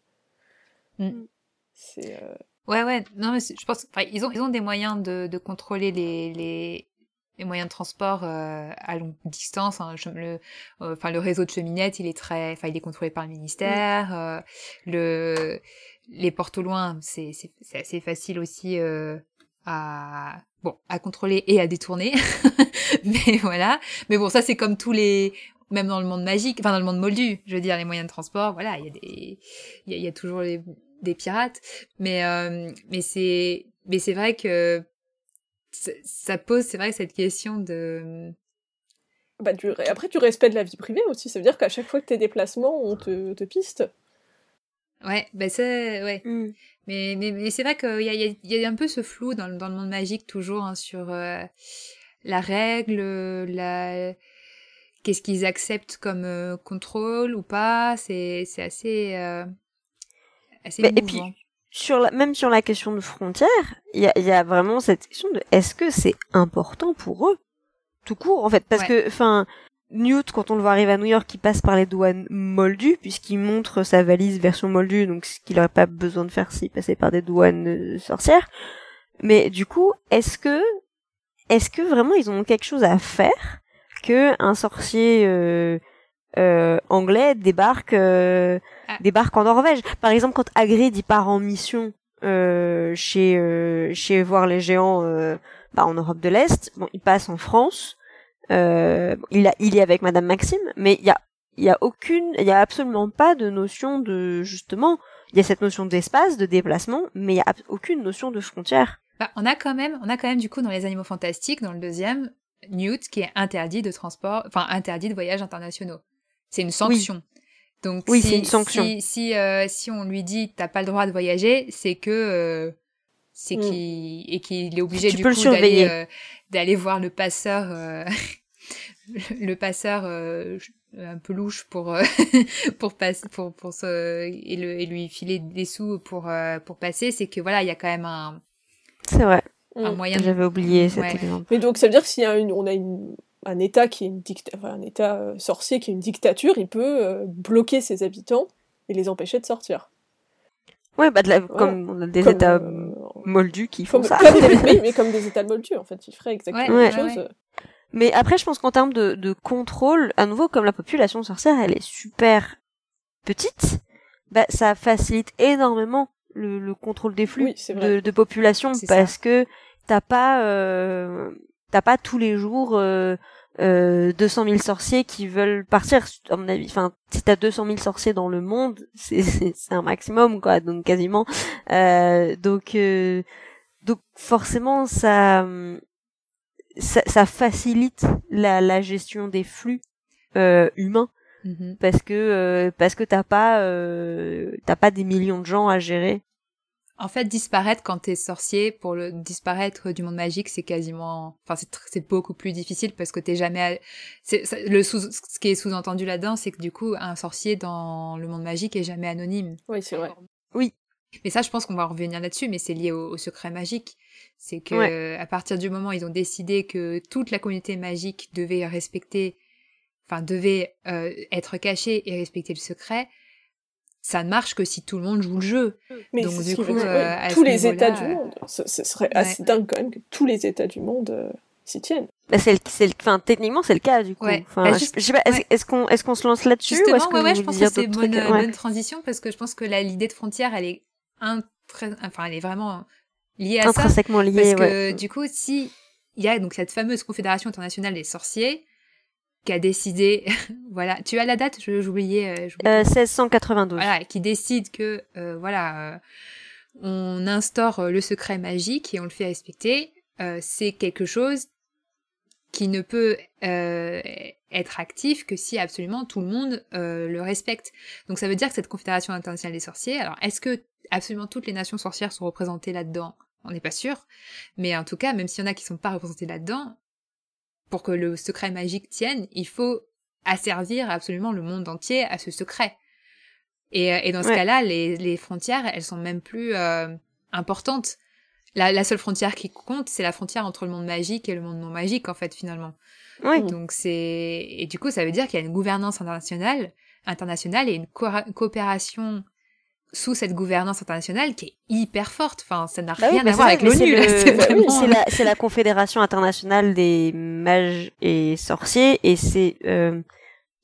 Mm. C'est. Ouais, ouais. Non, mais je pense, enfin, ils ont, ils ont des moyens de, de contrôler les, les, les moyens de transport euh, à longue distance. hein. Le, euh, enfin, le réseau de cheminettes, il est très, enfin, il est contrôlé par le ministère. euh, le, les portes au loin, c'est, c'est, assez facile aussi euh, à, bon, à contrôler et à détourner. mais voilà. Mais bon, ça, c'est comme tous les, même dans le monde magique, enfin dans le monde moldu, je veux dire, les moyens de transport, voilà, il y a des, il y y a toujours les, des pirates, mais euh, mais c'est mais c'est vrai que ça- ça pose c'est vrai cette question de Bah, du... Après, du respect de la vie privée aussi. Ça veut dire qu'à chaque fois que tes déplacements, on te, te piste. ouais ben c'est ouais Mm. mais mais, mais c'est vrai qu'il y a, il y, a, il y a un peu ce flou dans, le- dans le monde magique toujours hein, sur euh, la règle la qu'est-ce qu'ils acceptent comme euh, contrôle ou pas c'est c'est assez euh, assez et puis. Sur la, même sur la question de frontières, il y a, y a vraiment cette question de est-ce que c'est important pour eux tout court en fait? Parce Ouais. que enfin Newt quand on le voit arriver à New York il passe par les douanes moldues puisqu'il montre sa valise version moldue donc ce qu'il aurait pas besoin de faire s'il passait par des douanes euh, sorcières mais du coup est-ce que est-ce que vraiment ils ont quelque chose à faire que un sorcier euh, euh, anglais débarque euh, Ah. débarque en Norvège par exemple quand Hagrid il part en mission euh, chez euh, chez voir les géants euh, bah, en Europe de l'Est bon il passe en France euh, il a il est avec Madame Maxime mais il y a il y a aucune il y a absolument pas de notion de justement il y a cette notion d'espace de déplacement mais il y a aucune notion de frontière Bah, on a quand même, on a quand même du coup dans les animaux fantastiques, dans le deuxième, Newt qui est interdit de transport, enfin interdit de voyages internationaux. C'est une sanction. Donc Oui, si, c'est une sanction. Si si, euh, si on lui dit t'as pas le droit de voyager, c'est que euh, c'est Mm. qu'il et qu'il est obligé Tu du coup d'aller euh, d'aller voir le passeur euh, le, passeur euh, un peu louche pour euh, pour passer pour pour se et, le, et lui filer des sous pour pour passer c'est que voilà il y a quand même un, c'est vrai un Mm. moyen j'avais oublié cet Ouais. exemple Mais donc, ça veut dire que s'il y a une, on a une, un État qui est une dicta... enfin, un État euh, sorcier qui est une dictature, il peut euh, bloquer ses habitants et les empêcher de sortir. ouais bah de la- comme on a des Comme, états euh, moldus qui font ça comme des, mais comme des États moldus, en fait. Ils feraient exactement Ouais, la même chose. Mais après, je pense qu'en termes de, de contrôle, à nouveau, comme la population sorcière, elle est super petite, bah, ça facilite énormément le, le contrôle des flux Oui, de, de population parce que t'as pas, t'as pas tous les jours euh, euh, 200 000 sorciers qui veulent partir. À mon avis, enfin, si t'as 200 000 sorciers dans le monde, c'est c'est un maximum, quoi. Donc quasiment. Euh, donc euh, donc forcément, ça ça, ça facilite la, la gestion des flux euh, humains Mhm. parce que euh, parce que t'as pas euh, t'as pas des millions de gens à gérer. En fait, disparaître quand t'es sorcier, pour le disparaître du monde magique, c'est quasiment, enfin, c'est tr- c'est beaucoup plus difficile parce que t'es jamais, à- c'est ça- le sous, ce qui est sous-entendu là-dedans, c'est que du coup, un sorcier dans le monde magique est jamais anonyme. Oui, c'est vrai. Mais ça, je pense qu'on va revenir là-dessus, mais c'est lié au, au secret magique. C'est que Ouais. à partir du moment où ils ont décidé que toute la communauté magique devait respecter, enfin devait euh, être cachée et respecter le secret, ça ne marche que si tout le monde joue le jeu. Mais Donc, c'est du coup, euh, oui, tous les États du monde. Ce, ce serait ouais. assez dingue quand même que tous les États du monde euh, s'y tiennent. Bah, c'est le, c'est le, enfin techniquement c'est le cas du coup. Ouais. Enfin, Bah, je- juste- je sais pas, est-ce ouais. est-ce qu'on est-ce qu'on se lance là-dessus ou Justement, que ouais, je pense que c'est d'autres bonne, trucs Ouais. bonne transition parce que je pense que la- l'idée de frontière, elle est un, très, enfin, elle est vraiment liée à ça. intrinsèquement lié. Parce que du coup, si il y a donc cette fameuse confédération internationale des sorciers qui a décidé, voilà, tu as la date, j'oubliais, euh, j'oubliais. Euh, 1692. voilà, qui décide que euh, voilà, euh, on instaure euh, le secret magique et on le fait respecter. Euh, c'est quelque chose qui ne peut euh, être actif que si absolument tout le monde euh, le respecte. Donc ça veut dire que cette confédération internationale des sorciers, alors est-ce que absolument toutes les nations sorcières sont représentées là-dedans? On n'est pas sûr, mais en tout cas, même s'il y en a qui sont pas représentées là-dedans, pour que le secret magique tienne, il faut asservir absolument le monde entier à ce secret. Et, euh, et dans ce Ouais. cas-là, les, les frontières, elles sont même plus euh, importantes. La, la seule frontière qui compte, c'est la frontière entre le monde magique et le monde non magique, en fait, finalement. Oui. Donc c'est et du coup, ça veut dire qu'il y a une gouvernance internationale, internationale et une co- coopération sous cette gouvernance internationale qui est hyper forte. Enfin, ça n'a Bah rien à voir avec l'ONU. c'est le- C'est vraiment- oui, c'est la, c'est la Confédération internationale des mages et sorciers et c'est euh,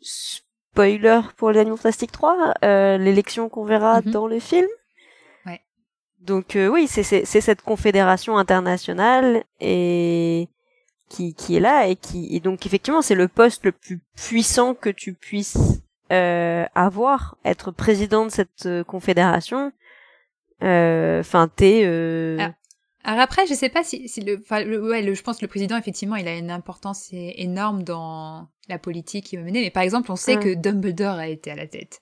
spoiler pour les Animaux Fantastiques 3, euh, l'élection qu'on verra Mhm. dans le film. Ouais. Donc euh, oui, c'est c'est c'est cette confédération internationale et qui qui est là et qui et donc effectivement c'est le poste le plus puissant que tu puisses euh, avoir, être président de cette euh, confédération. Euh, Enfin, t'es euh, Ah. Alors après, je sais pas si, si le, enfin, le- ouais, le- je pense que le président, effectivement, il a une importance énorme dans la politique qu'il va mener. Mais par exemple, on sait que Dumbledore a été à la tête.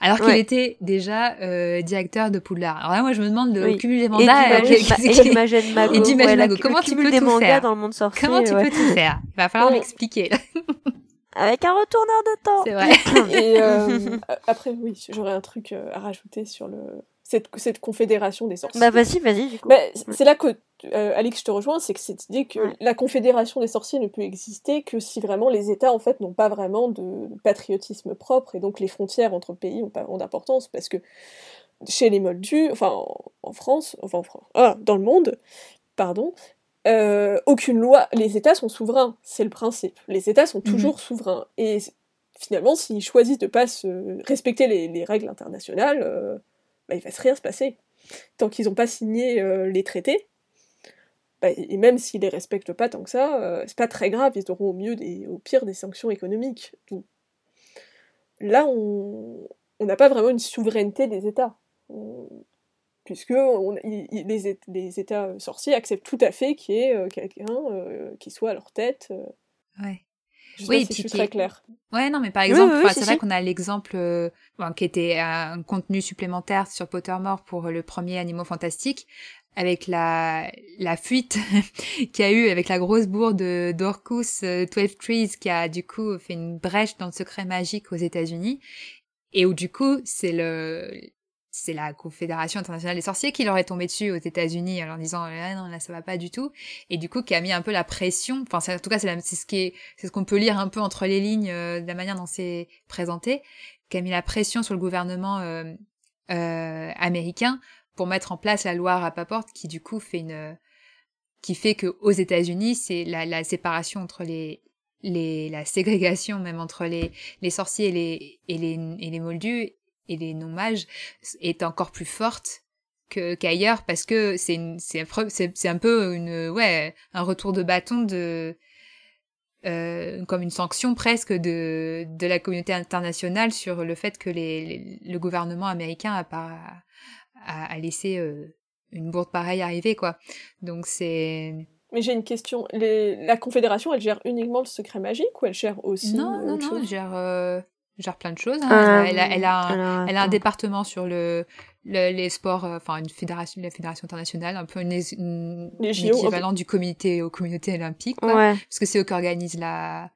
Alors qu'il était déjà euh, directeur de Poudlard. Alors là, moi, je me demande le Oui. cumul des et mandats. euh, et d'Imagine Mago. Et d'Imagine Ouais, la- Mago. Comment tu peux des tout faire dans le monde sorcier Comment tu peux tout faire? Il va falloir m'expliquer. Avec un retourneur de temps. C'est vrai. Et euh, après, oui, j'aurais un truc euh, à rajouter sur le cette, cette confédération des sorciers. Bah vas-y, vas-y du coup. Bah, c'est là que, euh, Alex, je te rejoins, c'est que cette idée que Ouais. la confédération des sorciers ne peut exister que si vraiment les États, en fait, n'ont pas vraiment de patriotisme propre, et donc les frontières entre pays ont pas vraiment d'importance, parce que chez les Moldus, enfin, en, en France, enfin, en France, ah, dans le monde, pardon, euh, aucune loi, les États sont souverains, c'est le principe. Les États sont toujours souverains, et finalement, s'ils choisissent de pas se respecter les, les règles internationales, euh, bah, il va rien se passer. Tant qu'ils n'ont pas signé euh, les traités, bah, et même s'ils les respectent pas tant que ça, euh, c'est pas très grave, ils auront au mieux des, au pire des sanctions économiques. Donc, là, on on n'a pas vraiment une souveraineté des États, On- puisque on- il- il- les, les États sorciers acceptent tout à fait qu'il y ait euh, quelqu'un euh, qui soit à leur tête. euh, Ouais. je Oui, si puis je suis très claire. Ouais, non, mais par exemple, oui, oui, c'est vrai qu'on a l'exemple euh, bon, qui était un contenu supplémentaire sur Pottermore pour le premier Animaux Fantastiques, avec la, la fuite qu'il y a eu avec la grosse bourre de d'Orcus euh, 12 Trees qui a du coup fait une brèche dans le secret magique aux États-Unis et où du coup c'est le c'est la Confédération internationale des sorciers qui leur est tombée dessus aux États-Unis en leur disant ah non là ça va pas du tout et du coup qui a mis un peu la pression. Enfin en tout cas c'est ce qui est c'est ce qu'on peut lire un peu entre les lignes euh, de la manière dont c'est présenté qui a mis la pression sur le gouvernement euh, euh, américain pour mettre en place la loi Rapaport qui du coup fait une qui fait que aux États-Unis c'est la, la séparation entre les les la ségrégation même entre les les sorciers et les et les et les moldus et les non mages est encore plus forte que qu'ailleurs parce que c'est c'est un peu une ouais un retour de bâton de euh, comme une sanction presque de de la communauté internationale sur le fait que les, les- le gouvernement américain a pas a, a laissé euh, une bourde pareille arriver quoi donc c'est Mais j'ai une question. Les- La Confédération, elle gère uniquement le secret magique ou elle gère aussi non euh, non non elle gère euh, gère plein de choses hein. Euh, elle, a, elle a un, Elle a un département sur le, le- les sports, euh, enfin une fédération, la fédération internationale, un peu une, une, une équivalent du comité aux communautés olympiques, quoi, Ouais. parce que c'est eux qui organisent la,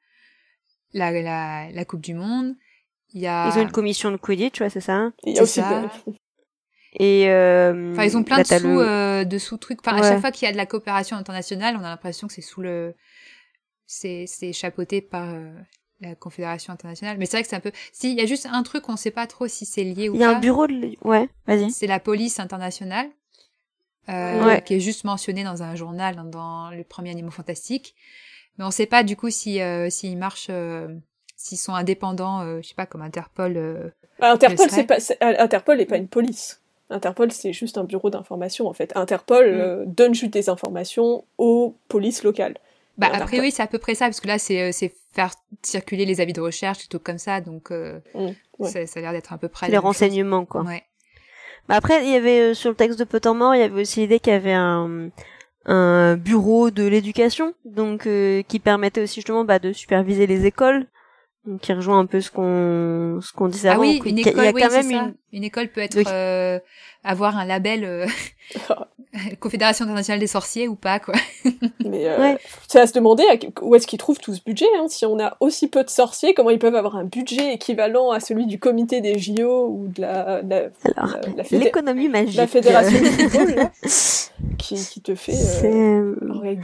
la, la, la Coupe du Monde. Il y a, Ils ont une commission de Quidditch, ouais, c'est ça. hein Il y a aussi ça. de- Et euh, enfin ils ont plein de sous, le- euh, de sous trucs. Enfin à chaque fois qu'il y a de la coopération internationale, on a l'impression que c'est sous le, c'est c'est chapeauté par euh, la Confédération internationale. Mais c'est vrai que c'est un peu, si il y a juste un truc, on sait pas trop si c'est lié ou Il y a pas. un bureau de. Ouais, vas-y. c'est la police internationale, euh, Ouais. qui est juste mentionnée dans un journal dans, dans le premier Animaux Fantastiques. Mais on sait pas du coup si euh, s'ils marchent, euh, s'ils sont indépendants, euh, je sais pas comme Interpol. euh. Bah, Interpol, c'est pas, c'est- Interpol n'est pas une police. Interpol, c'est juste un bureau d'information, en fait. Interpol Mm. euh, donne juste des informations aux polices locales. Bah Interpol. oui, c'est à peu près ça parce que là c'est euh, c'est faire circuler les avis de recherche, des trucs comme ça, donc euh, Mm, ouais. ça, ça a l'air d'être à peu près les chose. renseignements, quoi. Ouais. Bah après, il y avait euh, sur le texte de Pottermore, il y avait aussi l'idée qu'il y avait un, un bureau de l'éducation, donc euh, qui permettait aussi justement bah, de superviser les écoles, donc qui rejoint un peu ce qu'on ce qu'on disait Ah avant. oui, qu'il une a- école, il y a quand même une Une école peut être Oui. euh, avoir un label euh, Confédération internationale des sorciers ou pas quoi. Mais euh, Ouais. c'est à se demander à- où est-ce qu'ils trouvent tout ce budget. Hein. Si on a aussi peu de sorciers, comment ils peuvent avoir un budget équivalent à celui du comité des JO ou de la, de la, alors la- la fédé- l'économie magique. la fédération de football, là, qui, qui te fait... euh,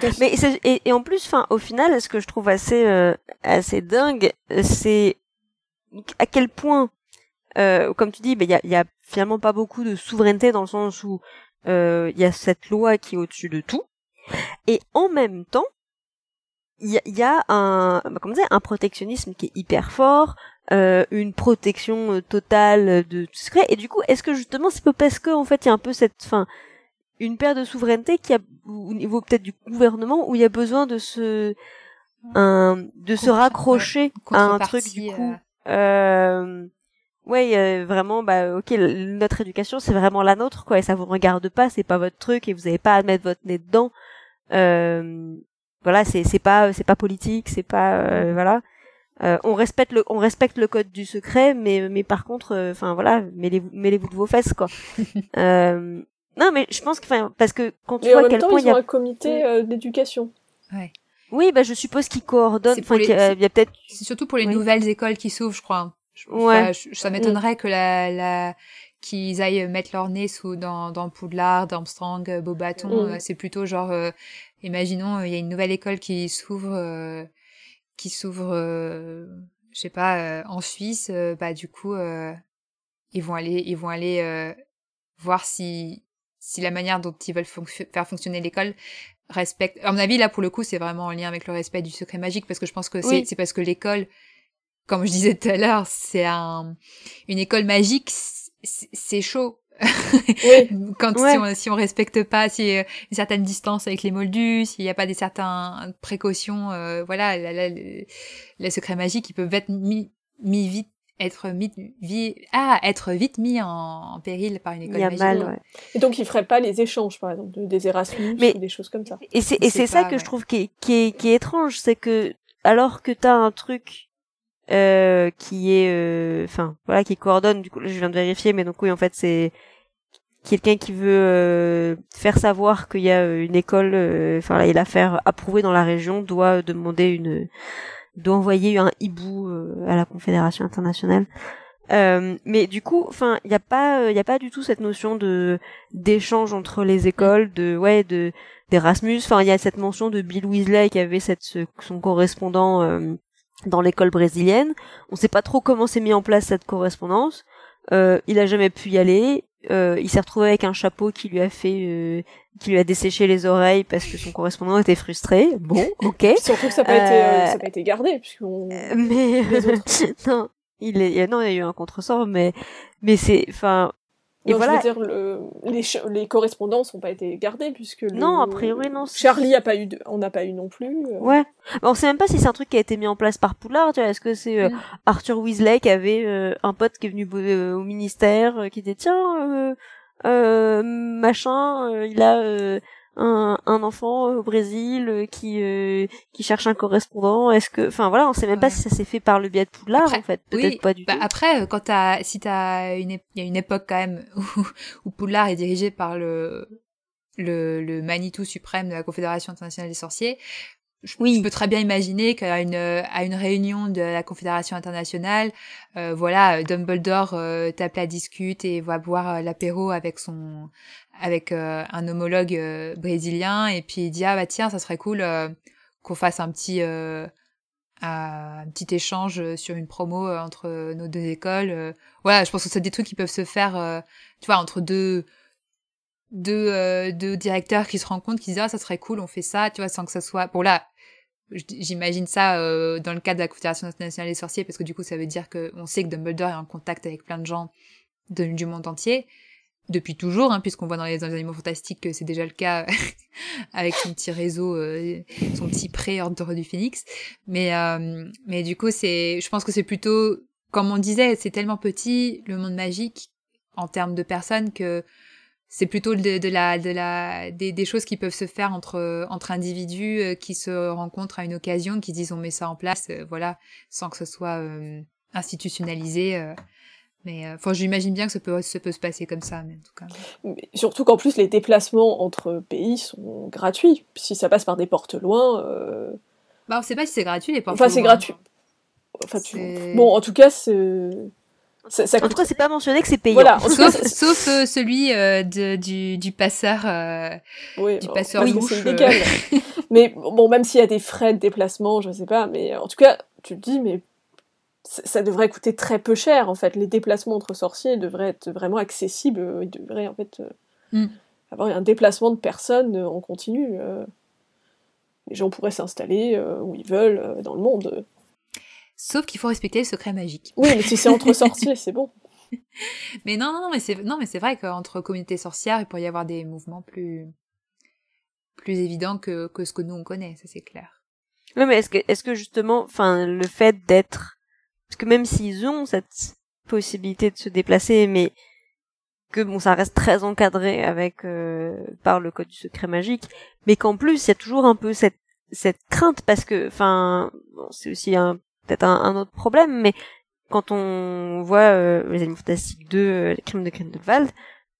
C'est- Mais c'est- et, et en plus, au final, ce que je trouve assez euh, assez dingue, euh, c'est à quel point euh, comme tu dis, il y, a, y a finalement pas beaucoup de souveraineté dans le sens où il y a cette loi qui est au-dessus de tout. Et en même temps, il y, y, a un, bah, comment dire, un protectionnisme qui est hyper fort, euh, une protection totale de tout secret. Et du coup, est-ce que justement, c'est parce que en fait, il y a un peu cette, fin, une paire de souveraineté qui a au niveau peut-être du gouvernement où il y a besoin de se un, de se raccrocher à un truc du coup euh... ouais vraiment bah ok notre éducation c'est vraiment la nôtre quoi et ça vous regarde pas c'est pas votre truc et vous avez pas à mettre votre nez dedans euh... voilà c'est c'est pas c'est pas politique c'est pas euh, voilà euh, on respecte le on respecte le code du secret mais mais par contre euh, enfin voilà mêlez-vous mêlez-vous de vos fesses quoi euh, non, mais je pense que, enfin, parce que quand tu vois à quel temps, point il y a un comité euh, d'éducation. Ouais. Oui, bah je suppose qu'ils coordonnent. Enfin, les... il y a, a peut-être. C'est surtout pour les oui. nouvelles écoles qui s'ouvrent, je crois. Ouais. Ça, ça m'étonnerait que la, la qu'ils aillent mettre leur nez sous dans dans Poudlard, Armstrong, Beaubaton. Mm. C'est plutôt genre, euh, imaginons, il y a une nouvelle école qui s'ouvre, euh, qui s'ouvre, euh, je sais pas, euh, en Suisse. bah du coup, ils vont aller, ils vont aller voir si si la manière dont ils veulent fonc faire fonctionner l'école respecte. À mon avis, là, pour le coup, c'est vraiment en lien avec le respect du secret magique, parce que je pense que oui. c'est parce que l'école, comme je disais tout à l'heure, c'est un, une école magique, c'est chaud. oui. Quand ouais. si, on, si on respecte pas, si euh, une certaine distance avec les moldus, s'il n'y a pas des certaines précautions, euh, voilà, là, là, le, le secret magique, ils peuvent être mis, mis vite être mis, vie, ah, être vite mis en, en, péril par une école Il y a magique. mal, ouais. Et donc, ils feraient pas les échanges, par exemple, des Erasmus Mais, ou des choses comme ça. Et c'est, et c'est ça que ouais. je trouve qui est, qui est, qui est étrange, c'est que, alors que t'as un truc, euh, qui est, enfin, euh, voilà, qui coordonne, du coup, je viens de vérifier, mais donc oui, en fait, c'est, quelqu'un qui veut euh, faire savoir qu'il y a une école, enfin, euh, il a faire approuver dans la région, doit demander une, doit envoyer un hibou euh, à la Confédération internationale. Euh, mais du coup, enfin, il n'y a pas, il y a pas du tout cette notion de d'échange entre les écoles, de ouais, de d'Erasmus. Enfin, il y a cette mention de Bill Weasley qui avait cette son correspondant euh, dans l'école brésilienne. On sait pas trop comment s'est mis en place cette correspondance. Euh, il a jamais pu y aller. Euh, il s'est retrouvé avec un chapeau qui lui a fait, euh, qui lui a desséché les oreilles parce que son correspondant était frustré. Bon, ok. Surtout que ça n'a pas, été, euh, pas été gardé puisqu'on. mais non, il est, non, il y a eu un contresort, mais mais c'est, enfin. Et non, voilà. Je veux dire, le, les, les correspondances n'ont pas été gardées puisque le, non, a priori non. Charlie a pas eu, de, on n'a pas eu non plus. Euh... Ouais. Bon, on sait même pas si c'est un truc qui a été mis en place par Poulard. Tu vois, est-ce que c'est euh, mm. Arthur Weasley qui avait euh, un pote qui est venu euh, au ministère, qui dit tiens, euh, machin, il a un, un, enfant au Brésil qui qui cherche un correspondant. Est-ce que, enfin voilà, on sait même ouais. pas si ça s'est fait par le biais de Poudlard après, en fait. Peut-être oui, pas du bah tout. Après, quand t'as, si t'as une, il y a une époque quand même où, où Poudlard est dirigé par le le, le Manitou suprême de la Confédération internationale des sorciers. Je, oui. je peux très bien imaginer qu'à une à une réunion de la Confédération internationale, euh, voilà, Dumbledore euh, tape la discute et va boire euh, l'apéro avec son avec euh, un homologue euh, brésilien et puis il dit ah bah tiens ça serait cool euh, qu'on fasse un petit un petit échange sur une promo entre nos deux écoles. voilà, je pense que c'est des trucs qui peuvent se faire, tu vois, entre deux deux, euh, deux directeurs qui se rencontrent, qui disent ah ça serait cool, on fait ça, tu vois, sans que ça soit. Bon là, j'imagine ça euh, dans le cadre de la Confédération internationale des sorciers, parce que du coup ça veut dire que on sait que Dumbledore est en contact avec plein de gens du monde entier depuis toujours, hein, puisqu'on voit dans les, animaux fantastiques que c'est déjà le cas avec son petit réseau, euh, son petit pré-ordre du phénix. Mais euh, mais du coup c'est, je pense que c'est plutôt, comme on disait, c'est tellement petit le monde magique en termes de personnes que c'est plutôt de, la, de la, des, des, choses qui peuvent se faire entre, entre individus euh, qui se rencontrent à une occasion, qui disent on met ça en place, euh, voilà, sans que ce soit euh, institutionnalisé. Mais enfin, j'imagine bien que ça peut, ça peut se passer comme ça, mais en tout cas. Mais surtout qu'en plus, les déplacements entre pays sont gratuits. Si ça passe par des portes loin. Bah, on sait pas si c'est gratuit, les portes Enfin, c'est gratuit. Enfin, tu... Bon, en tout cas, c'est. Ça, ça coûte... En tout cas, c'est pas mentionné que c'est payant. Voilà, sauf, sauf euh, celui euh, de, du, du passeur, euh, oui, du passeur oui, c'est illégal. mais bon, même s'il y a des frais de déplacement, je sais pas, mais en tout cas, tu te dis, mais ça devrait coûter très peu cher en fait. Les déplacements entre sorciers devraient être vraiment accessibles. Ils devraient en fait mm. avoir un déplacement de personnes en continu. Les gens pourraient s'installer où ils veulent dans le monde. Sauf qu'il faut respecter le secret magique. Oui, mais si c'est entre sorciers, c'est bon. mais non, non, non, mais c'est non, mais c'est vrai qu'entre communautés sorcières, il pourrait y avoir des mouvements plus plus évidents que que ce que nous on connaît, ça c'est clair. Oui, mais est-ce que est-ce que justement, enfin, le fait d'être, parce que même s'ils ont cette possibilité de se déplacer, mais que bon, ça reste très encadré avec euh, par le code du secret magique, mais qu'en plus il y a toujours un peu cette cette crainte parce que, enfin, bon, c'est aussi un peut-être un, autre problème, mais quand on voit euh, les Animaux Fantastiques 2, euh, les Crimes de Grindelwald,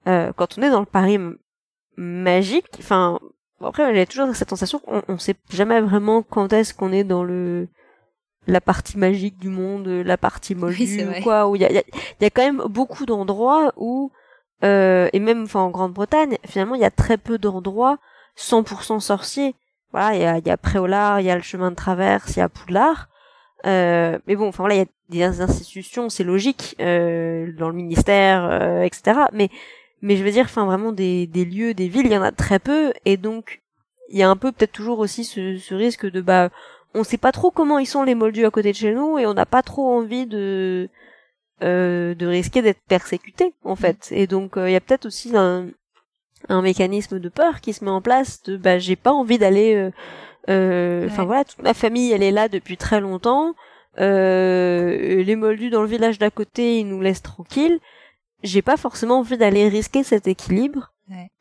euh, quand on est dans le Paris magique, enfin, bon, après, j'ai toujours cette sensation qu'on on sait jamais vraiment quand est-ce qu'on est dans le la partie magique du monde, la partie moldue ou quoi, où il y a, y, y a, quand même beaucoup d'endroits où, euh, et même enfin en Grande-Bretagne, finalement, il y a très peu d'endroits 100% sorciers. Voilà, il y a, y a Préolard, il y a le chemin de traverse, il y a Poudlard. Euh, mais bon, enfin voilà, il y a des institutions, c'est logique, euh, dans le ministère, euh, etc. Mais mais je veux dire, enfin vraiment des, des lieux, des villes, il y en a très peu, et donc il y a un peu peut-être toujours aussi ce, ce risque de bah on sait pas trop comment ils sont les moldus à côté de chez nous et on n'a pas trop envie de euh, de risquer d'être persécuté en fait. Et donc il y a peut-être aussi un, un mécanisme de peur qui se met en place de bah j'ai pas envie d'aller euh, enfin voilà, toute ma famille, elle est là depuis très longtemps. Euh, les moldus dans le village d'à côté, ils nous laissent tranquilles. J'ai pas forcément envie d'aller risquer cet équilibre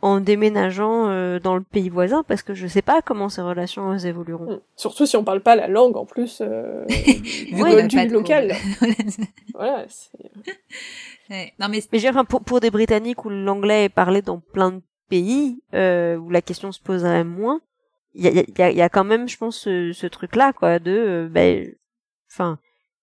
en déménageant euh, dans le pays voisin parce que je sais pas comment ces relations évolueront. Hmm. Surtout si on parle pas la langue en plus euh, du moldu local. voilà. Non mais, mais enfin, pour, pour des Britanniques où l'anglais est parlé dans plein de pays euh, où la question se poserait moins, il y a, y, a, y a, quand même, je pense, ce, ce truc-là, quoi, de, euh, ben, enfin,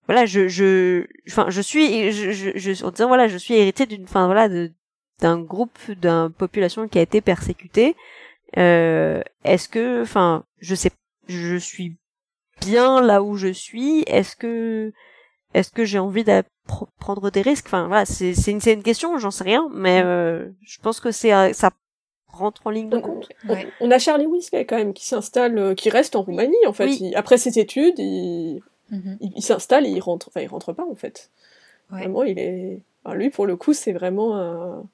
voilà, je, je, enfin, je suis, je, je, je, en disant, voilà, je suis héritier d'une, enfin, voilà, de, d'un groupe, d'une population qui a été persécutée. Euh, est-ce que, enfin, je sais, je suis bien là où je suis. Est-ce que, est-ce que j'ai envie de prendre des risques? Enfin, voilà, c'est, c'est une, c'est une question, j'en sais rien, mais euh, je pense que c'est, ça rentre en ligne de compte. On, a Charlie Whisk quand même qui s'installe, euh, qui reste en Roumanie en fait. après ses études, il, mhm. il, s'installe et il rentre. Enfin, il rentre pas en fait. Vraiment, il est. lui, pour le coup, c'est vraiment un...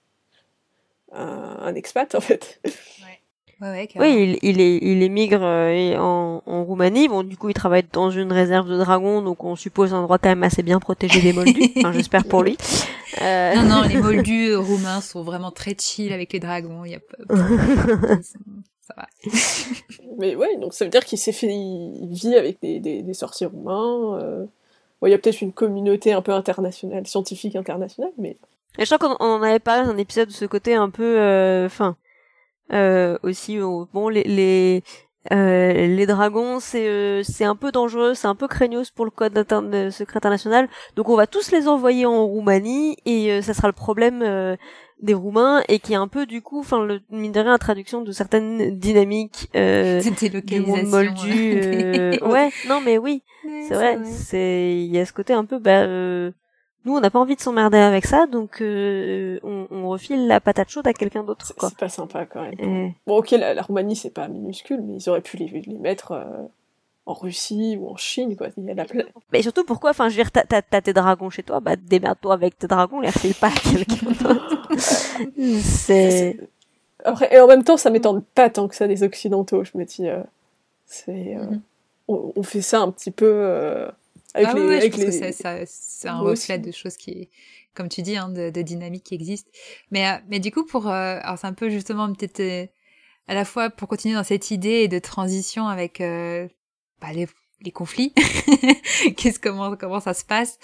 un, un expat en fait. oui, il, il, est, il émigre euh, en, en, Roumanie. Bon, du coup, il travaille dans une réserve de dragons, donc on suppose un endroit quand même assez bien protégé des moldus. enfin, j'espère pour lui. Euh... Non, non, les moldus euh, roumains sont vraiment très chill avec les dragons. Il y a pas... ça va. Mais ouais, donc ça veut dire qu'il s'est fait, il vit avec des, des, des sorciers roumains. Euh... il y a peut-être une communauté un peu internationale, scientifique internationale, mais. Et je crois qu'on en avait parlé dans un épisode de ce côté un peu, enfin euh, aussi, bon, les les, euh, les dragons, c'est euh, c'est un peu dangereux, c'est un peu craignos pour le code de secret international. Donc on va tous les envoyer en Roumanie et ça sera le problème des Roumains et qui est un peu du coup, enfin le mine de rien, la traduction de certaines dynamiques euh, du monde moldu. ouais, non mais oui, c'est vrai, c'est il y a ce côté un peu bah nous on n'a pas envie de s'emmerder avec ça donc euh, on, on, refile la patate chaude à quelqu'un d'autre c'est pas sympa quand même. Bon ok la, Roumanie c'est pas minuscule mais ils auraient pu les, les mettre euh, en Russie ou en Chine quoi. Il y a la mais surtout pourquoi enfin je veux dire t'as, t'as, tes dragons chez toi bah démerde-toi avec tes dragons les refile pas à quelqu'un d'autre. C'est après et en même temps ça m'étonne pas tant que ça des occidentaux je me dis euh, c'est mm-hmm. on, on, fait ça un petit peu ah les, je pense que c'est un reflet de choses qui, comme tu dis, hein, de, de dynamique qui existe. Mais, euh, mais du coup, pour, euh, alors c'est un peu justement peut-être euh, à la fois pour continuer dans cette idée de transition avec bah, les, les conflits, qu'est-ce comment comment ça se passe?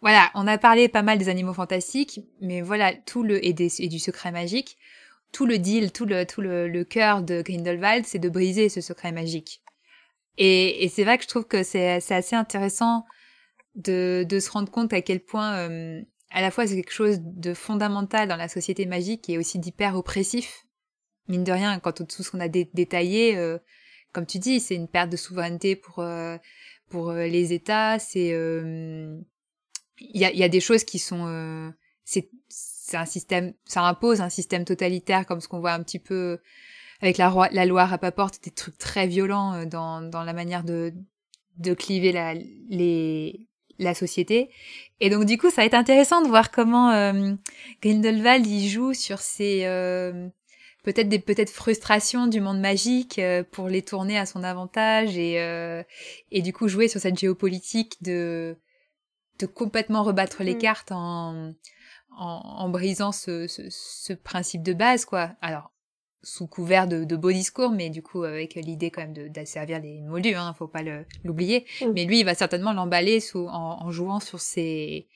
voilà, on a parlé pas mal des animaux fantastiques, mais voilà tout le et, des, et du secret magique. Tout le deal, tout le tout le, le cœur de Grindelwald, c'est de briser ce secret magique. Et, c'est vrai que je trouve que c'est assez intéressant de, se rendre compte à quel point, euh, à la fois, c'est quelque chose de fondamental dans la société magique et aussi d'hyper oppressif. Mine de rien, quand tout ce qu'on a détaillé, euh, comme tu dis, c'est une perte de souveraineté pour euh, pour les États. C'est il y a, y a des choses qui sont c'est un système, ça impose un système totalitaire comme ce qu'on voit un petit peu avec la, la loi Rapaport, des trucs très violents euh, dans, dans la manière de, de cliver la, les, la société. Et donc du coup, ça va être intéressant de voir comment euh, Grindelwald y joue sur ces euh, peut-être des peut-être frustrations du monde magique euh, pour les tourner à son avantage et et du coup jouer sur cette géopolitique de de complètement rebattre les mm. cartes en en, brisant ce, ce, principe de base, quoi. Alors, sous couvert de, beaux discours, mais du coup avec l'idée quand même d'asservir les moldus, hein, faut pas l'oublier. Mais lui, il va certainement l'emballer sous en, jouant sur ces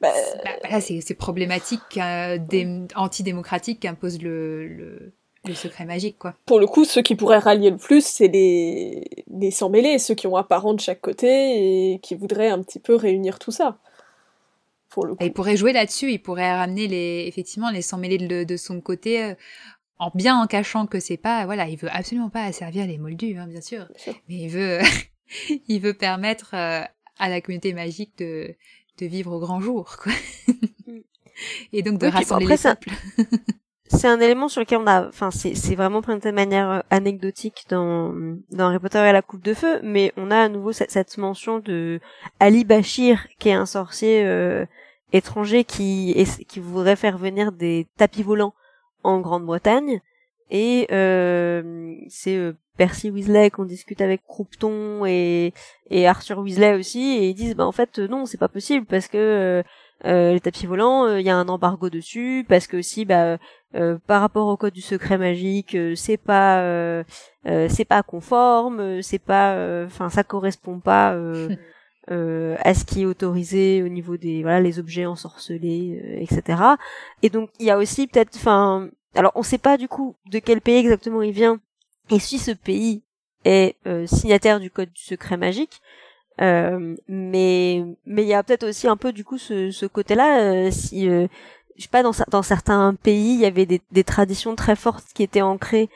bah, bah, ces, problématiques euh, antidémocratiques qu'impose le, le, le, secret magique, quoi. Pour le coup, ceux qui pourraient rallier le plus, c'est les les sans mêlés, ceux qui ont un parent de chaque côté et qui voudraient un petit peu réunir tout ça. Il pourrait jouer là-dessus, il pourrait ramener les, effectivement, les 100 mêlés de, de son côté, euh, en bien en cachant que c'est pas, voilà, il veut absolument pas asservir les moldus, hein, bien, sûr, mais il veut, il veut permettre euh, à la communauté magique de, de vivre au grand jour, quoi. Mm. Et donc de rassembler les peuples. c'est un élément sur lequel on a, enfin, c'est, c'est vraiment présenté de manière euh, anecdotique dans, dans Harry Potter et la Coupe de Feu, mais on a à nouveau cette, cette mention de Ali Bashir, qui est un sorcier étranger qui, qui voudrait faire venir des tapis volants en Grande-Bretagne. Et euh, c'est euh, Percy Weasley qu'on discute avec Croupton et, et Arthur Weasley aussi, et ils disent bah en fait non c'est pas possible parce que euh, les tapis volants il y a un embargo dessus parce que aussi bah par rapport au code du secret magique c'est pas c'est pas conforme c'est pas enfin ça correspond pas euh, à ce qui est autorisé au niveau des voilà les objets ensorcelés, euh, etc. Et donc il y a aussi peut-être, enfin, alors on sait pas du coup de quel pays exactement il vient et si ce pays est euh, signataire du code du secret magique. Euh, mais mais il y a peut-être aussi un peu du coup ce, ce côté-là si je sais pas dans, dans certains pays il y avait des, des traditions très fortes qui étaient ancrées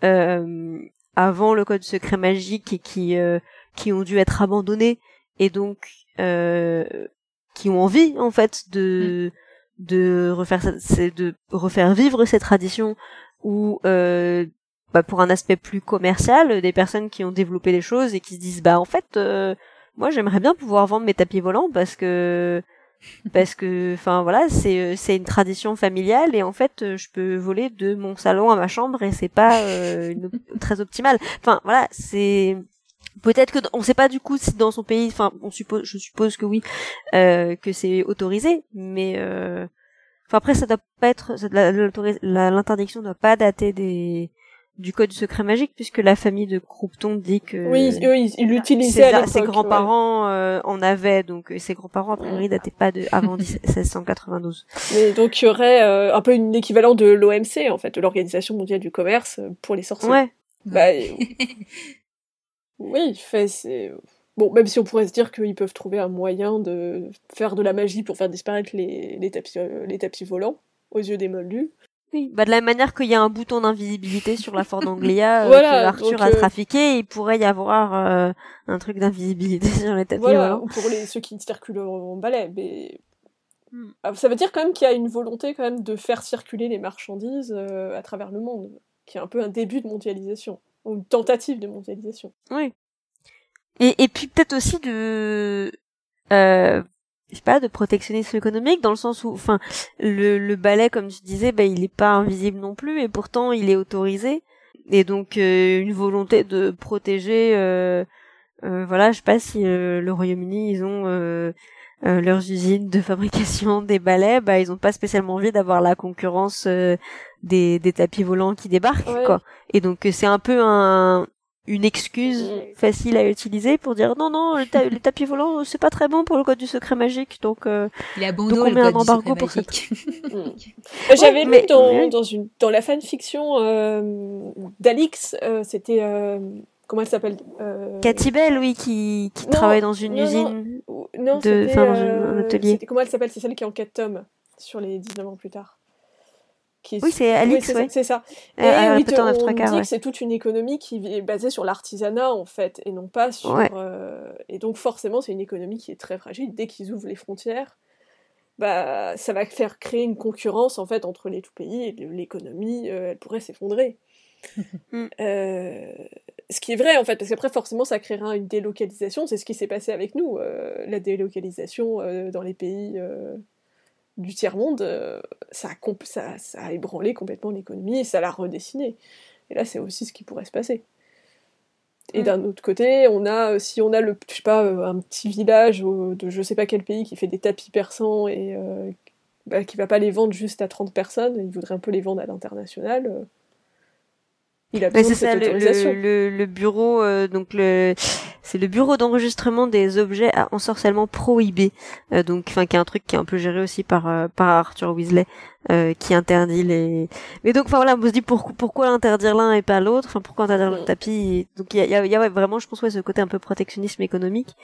avant le code secret magique et qui qui ont dû être abandonnées et donc euh, qui ont envie en fait de mm. de refaire de refaire vivre ces traditions ou euh, bah, pour un aspect plus commercial des personnes qui ont développé des choses et qui se disent bah en fait euh, moi j'aimerais bien pouvoir vendre mes tapis volants parce que parce que enfin voilà c'est euh, c'est une tradition familiale et en fait je peux voler de mon salon à ma chambre et c'est pas euh, très optimal enfin voilà c'est Peut-être que on sait pas du coup si dans son pays, enfin, on suppose, je suppose que oui, euh, que c'est autorisé, mais euh, enfin après ça doit pas être, l'interdiction doit pas dater des du code du secret magique puisque la famille de Croupton dit que oui, eux ils l'utilisaient ses, grands-parents euh, en avaient donc ses grands-parents a priori dataient pas de avant 1692. Mais donc il y aurait un peu une équivalent de l'OMC en fait, de l'Organisation mondiale du commerce pour les sorciers. Ouais. Bah, Oui, fait, c'est. Bon, même si on pourrait se dire qu'ils peuvent trouver un moyen de faire de la magie pour faire disparaître les, les, tapis, euh, les tapis volants aux yeux des moldus. Oui, bah de la manière qu'il y a un bouton d'invisibilité sur la Ford Anglia euh, que Arthur a euh, trafiqué, il pourrait y avoir un truc d'invisibilité sur les tapis voilà, volants. pour les, ceux qui circulent en balai, mais hmm. ah, ça veut dire quand même qu'il y a une volonté quand même de faire circuler les marchandises à travers le monde, qui est un peu un début de mondialisation ou une tentative de mondialisation. Oui. Et, et puis peut-être aussi de, euh, je sais pas, de protectionnisme économique dans le sens où, enfin, le, le ballet, comme tu disais, bah, il est pas invisible non plus et pourtant il est autorisé. Et donc euh, une volonté de protéger, euh, euh, voilà, je sais pas si euh, le Royaume-Uni ils ont leurs usines de fabrication des balais, bah ils ont pas spécialement envie d'avoir la concurrence des, des tapis volants qui débarquent quoi. Et donc c'est un peu un une excuse facile à utiliser pour dire non non les, tapis volants c'est pas très bon pour le code du secret magique donc euh, il a donc on met un embargo pour ça. J'avais lu dans, dans une dans la fanfiction euh, d'Alix euh, c'était euh, comment elle s'appelle euh... Cathy Bell oui qui, qui travaille dans une usine non, de enfin dans un atelier. comment elle s'appelle c'est celle qui enquête Tom sur les 19 ans plus tard oui, c'est Alix, oui, c'est ça. Et euh, oui, on dit que c'est toute une économie qui est basée sur l'artisanat, en fait, et non pas sur... Euh, et donc, forcément, c'est une économie qui est très fragile. Dès qu'ils ouvrent les frontières, bah, ça va faire créer une concurrence, en fait, entre les tout pays, et l'économie, euh, elle pourrait s'effondrer. Mm. ce qui est vrai, en fait, parce qu'après, forcément, ça créera une délocalisation. C'est ce qui s'est passé avec nous, la délocalisation dans les pays du tiers-monde, euh, ça, a ça, ça, a ébranlé complètement l'économie et ça l'a redessiné. Et là, c'est aussi ce qui pourrait se passer. Et d'un autre côté, on a, si on a le, je sais pas, euh, un petit village de je sais pas quel pays qui fait des tapis persans et euh, bah, qui va pas les vendre juste à 30 personnes, il voudrait un peu les vendre à l'international. Il a besoin de cette autorisation. Le, le, bureau, euh, donc le, c'est le bureau d'enregistrement des objets à ensorcellement prohibés, euh, donc, enfin, qui est un truc qui est un peu géré aussi par euh, par Arthur Weasley, qui interdit les. Mais donc, enfin voilà, on se dit pour, pourquoi interdire l'un et pas l'autre, enfin pourquoi interdire le mm. tapis? Donc il y a, y a, vraiment, je pense, ouais, ce côté un peu protectionnisme économique.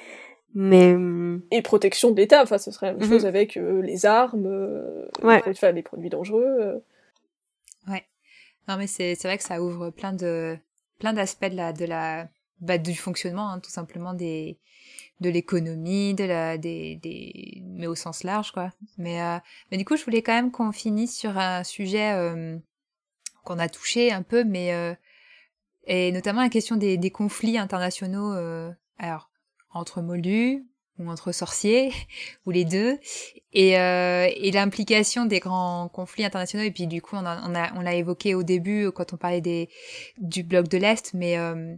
Mais et protection de l'État, enfin, ce serait la même mm-hmm. chose avec les armes, ouais. les, les produits dangereux. Ouais. Non, mais c'est vrai que ça ouvre plein de plein d'aspects de la de la bah, du fonctionnement, hein, tout simplement des de l'économie, de la des des mais au sens large quoi. Mais euh, mais du coup, je voulais quand même qu'on finisse sur un sujet euh, qu'on a touché un peu, mais euh, et notamment la question des des conflits internationaux. Euh, alors entre moldus, ou entre sorciers, ou les deux, et, euh, et l'implication des grands conflits internationaux. Et puis du coup, on, a, on, a, on l'a évoqué au début quand on parlait des, du bloc de l'Est, mais euh,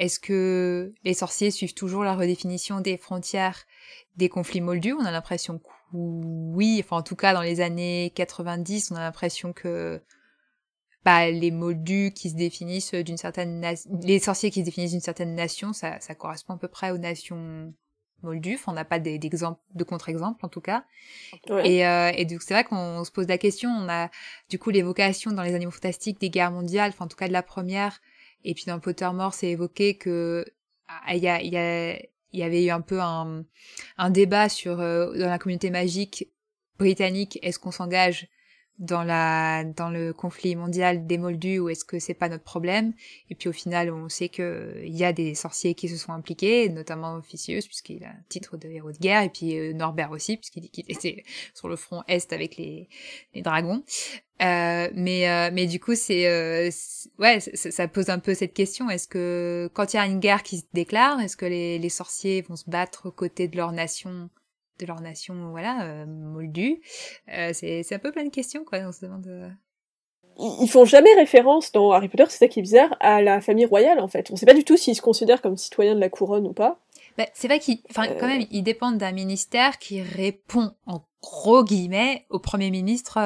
est-ce que les sorciers suivent toujours la redéfinition des frontières des conflits moldus? On a l'impression que oui, enfin en tout cas dans les années 90, on a l'impression que bah, les moldus qui se définissent d'une certaine les sorciers qui se définissent d'une certaine nation, ça, ça correspond à peu près aux nations Molduf, on n'a pas d'exemple, de contre-exemple en tout cas. Et, euh, et donc c'est vrai qu'on se pose la question, on a du coup l'évocation dans les animaux fantastiques des guerres mondiales, enfin en tout cas de la première, et puis dans Pottermore c'est évoqué que ah, il y, y, avait eu un peu un, un débat sur euh, dans la communauté magique britannique, est-ce qu'on s'engage dans la dans le conflit mondial des Moldus ou est-ce que c'est pas notre problème. Et puis au final on sait que il y a des sorciers qui se sont impliqués notamment Officius puisqu'il a un titre de héros de guerre et puis euh, Norbert aussi puisqu'il qu'il était sur le front est avec les les dragons. Euh, mais euh, mais du coup c'est euh, ouais ça pose un peu cette question. Est-ce que quand il y a une guerre qui se déclare est-ce que les, les sorciers vont se battre aux côtés de leur nation de leur nation, voilà, euh, moldue. Euh, c'est un peu plein de questions, quoi. On se demande. Euh. Ils font jamais référence dans Harry Potter, c'est ça qui est bizarre, à la famille royale en fait. On sait pas du tout s'ils se considèrent comme citoyens de la couronne ou pas. Bah, c'est vrai qu'ils, enfin, quand même, ils dépendent d'un ministère qui répond en gros guillemets au premier ministre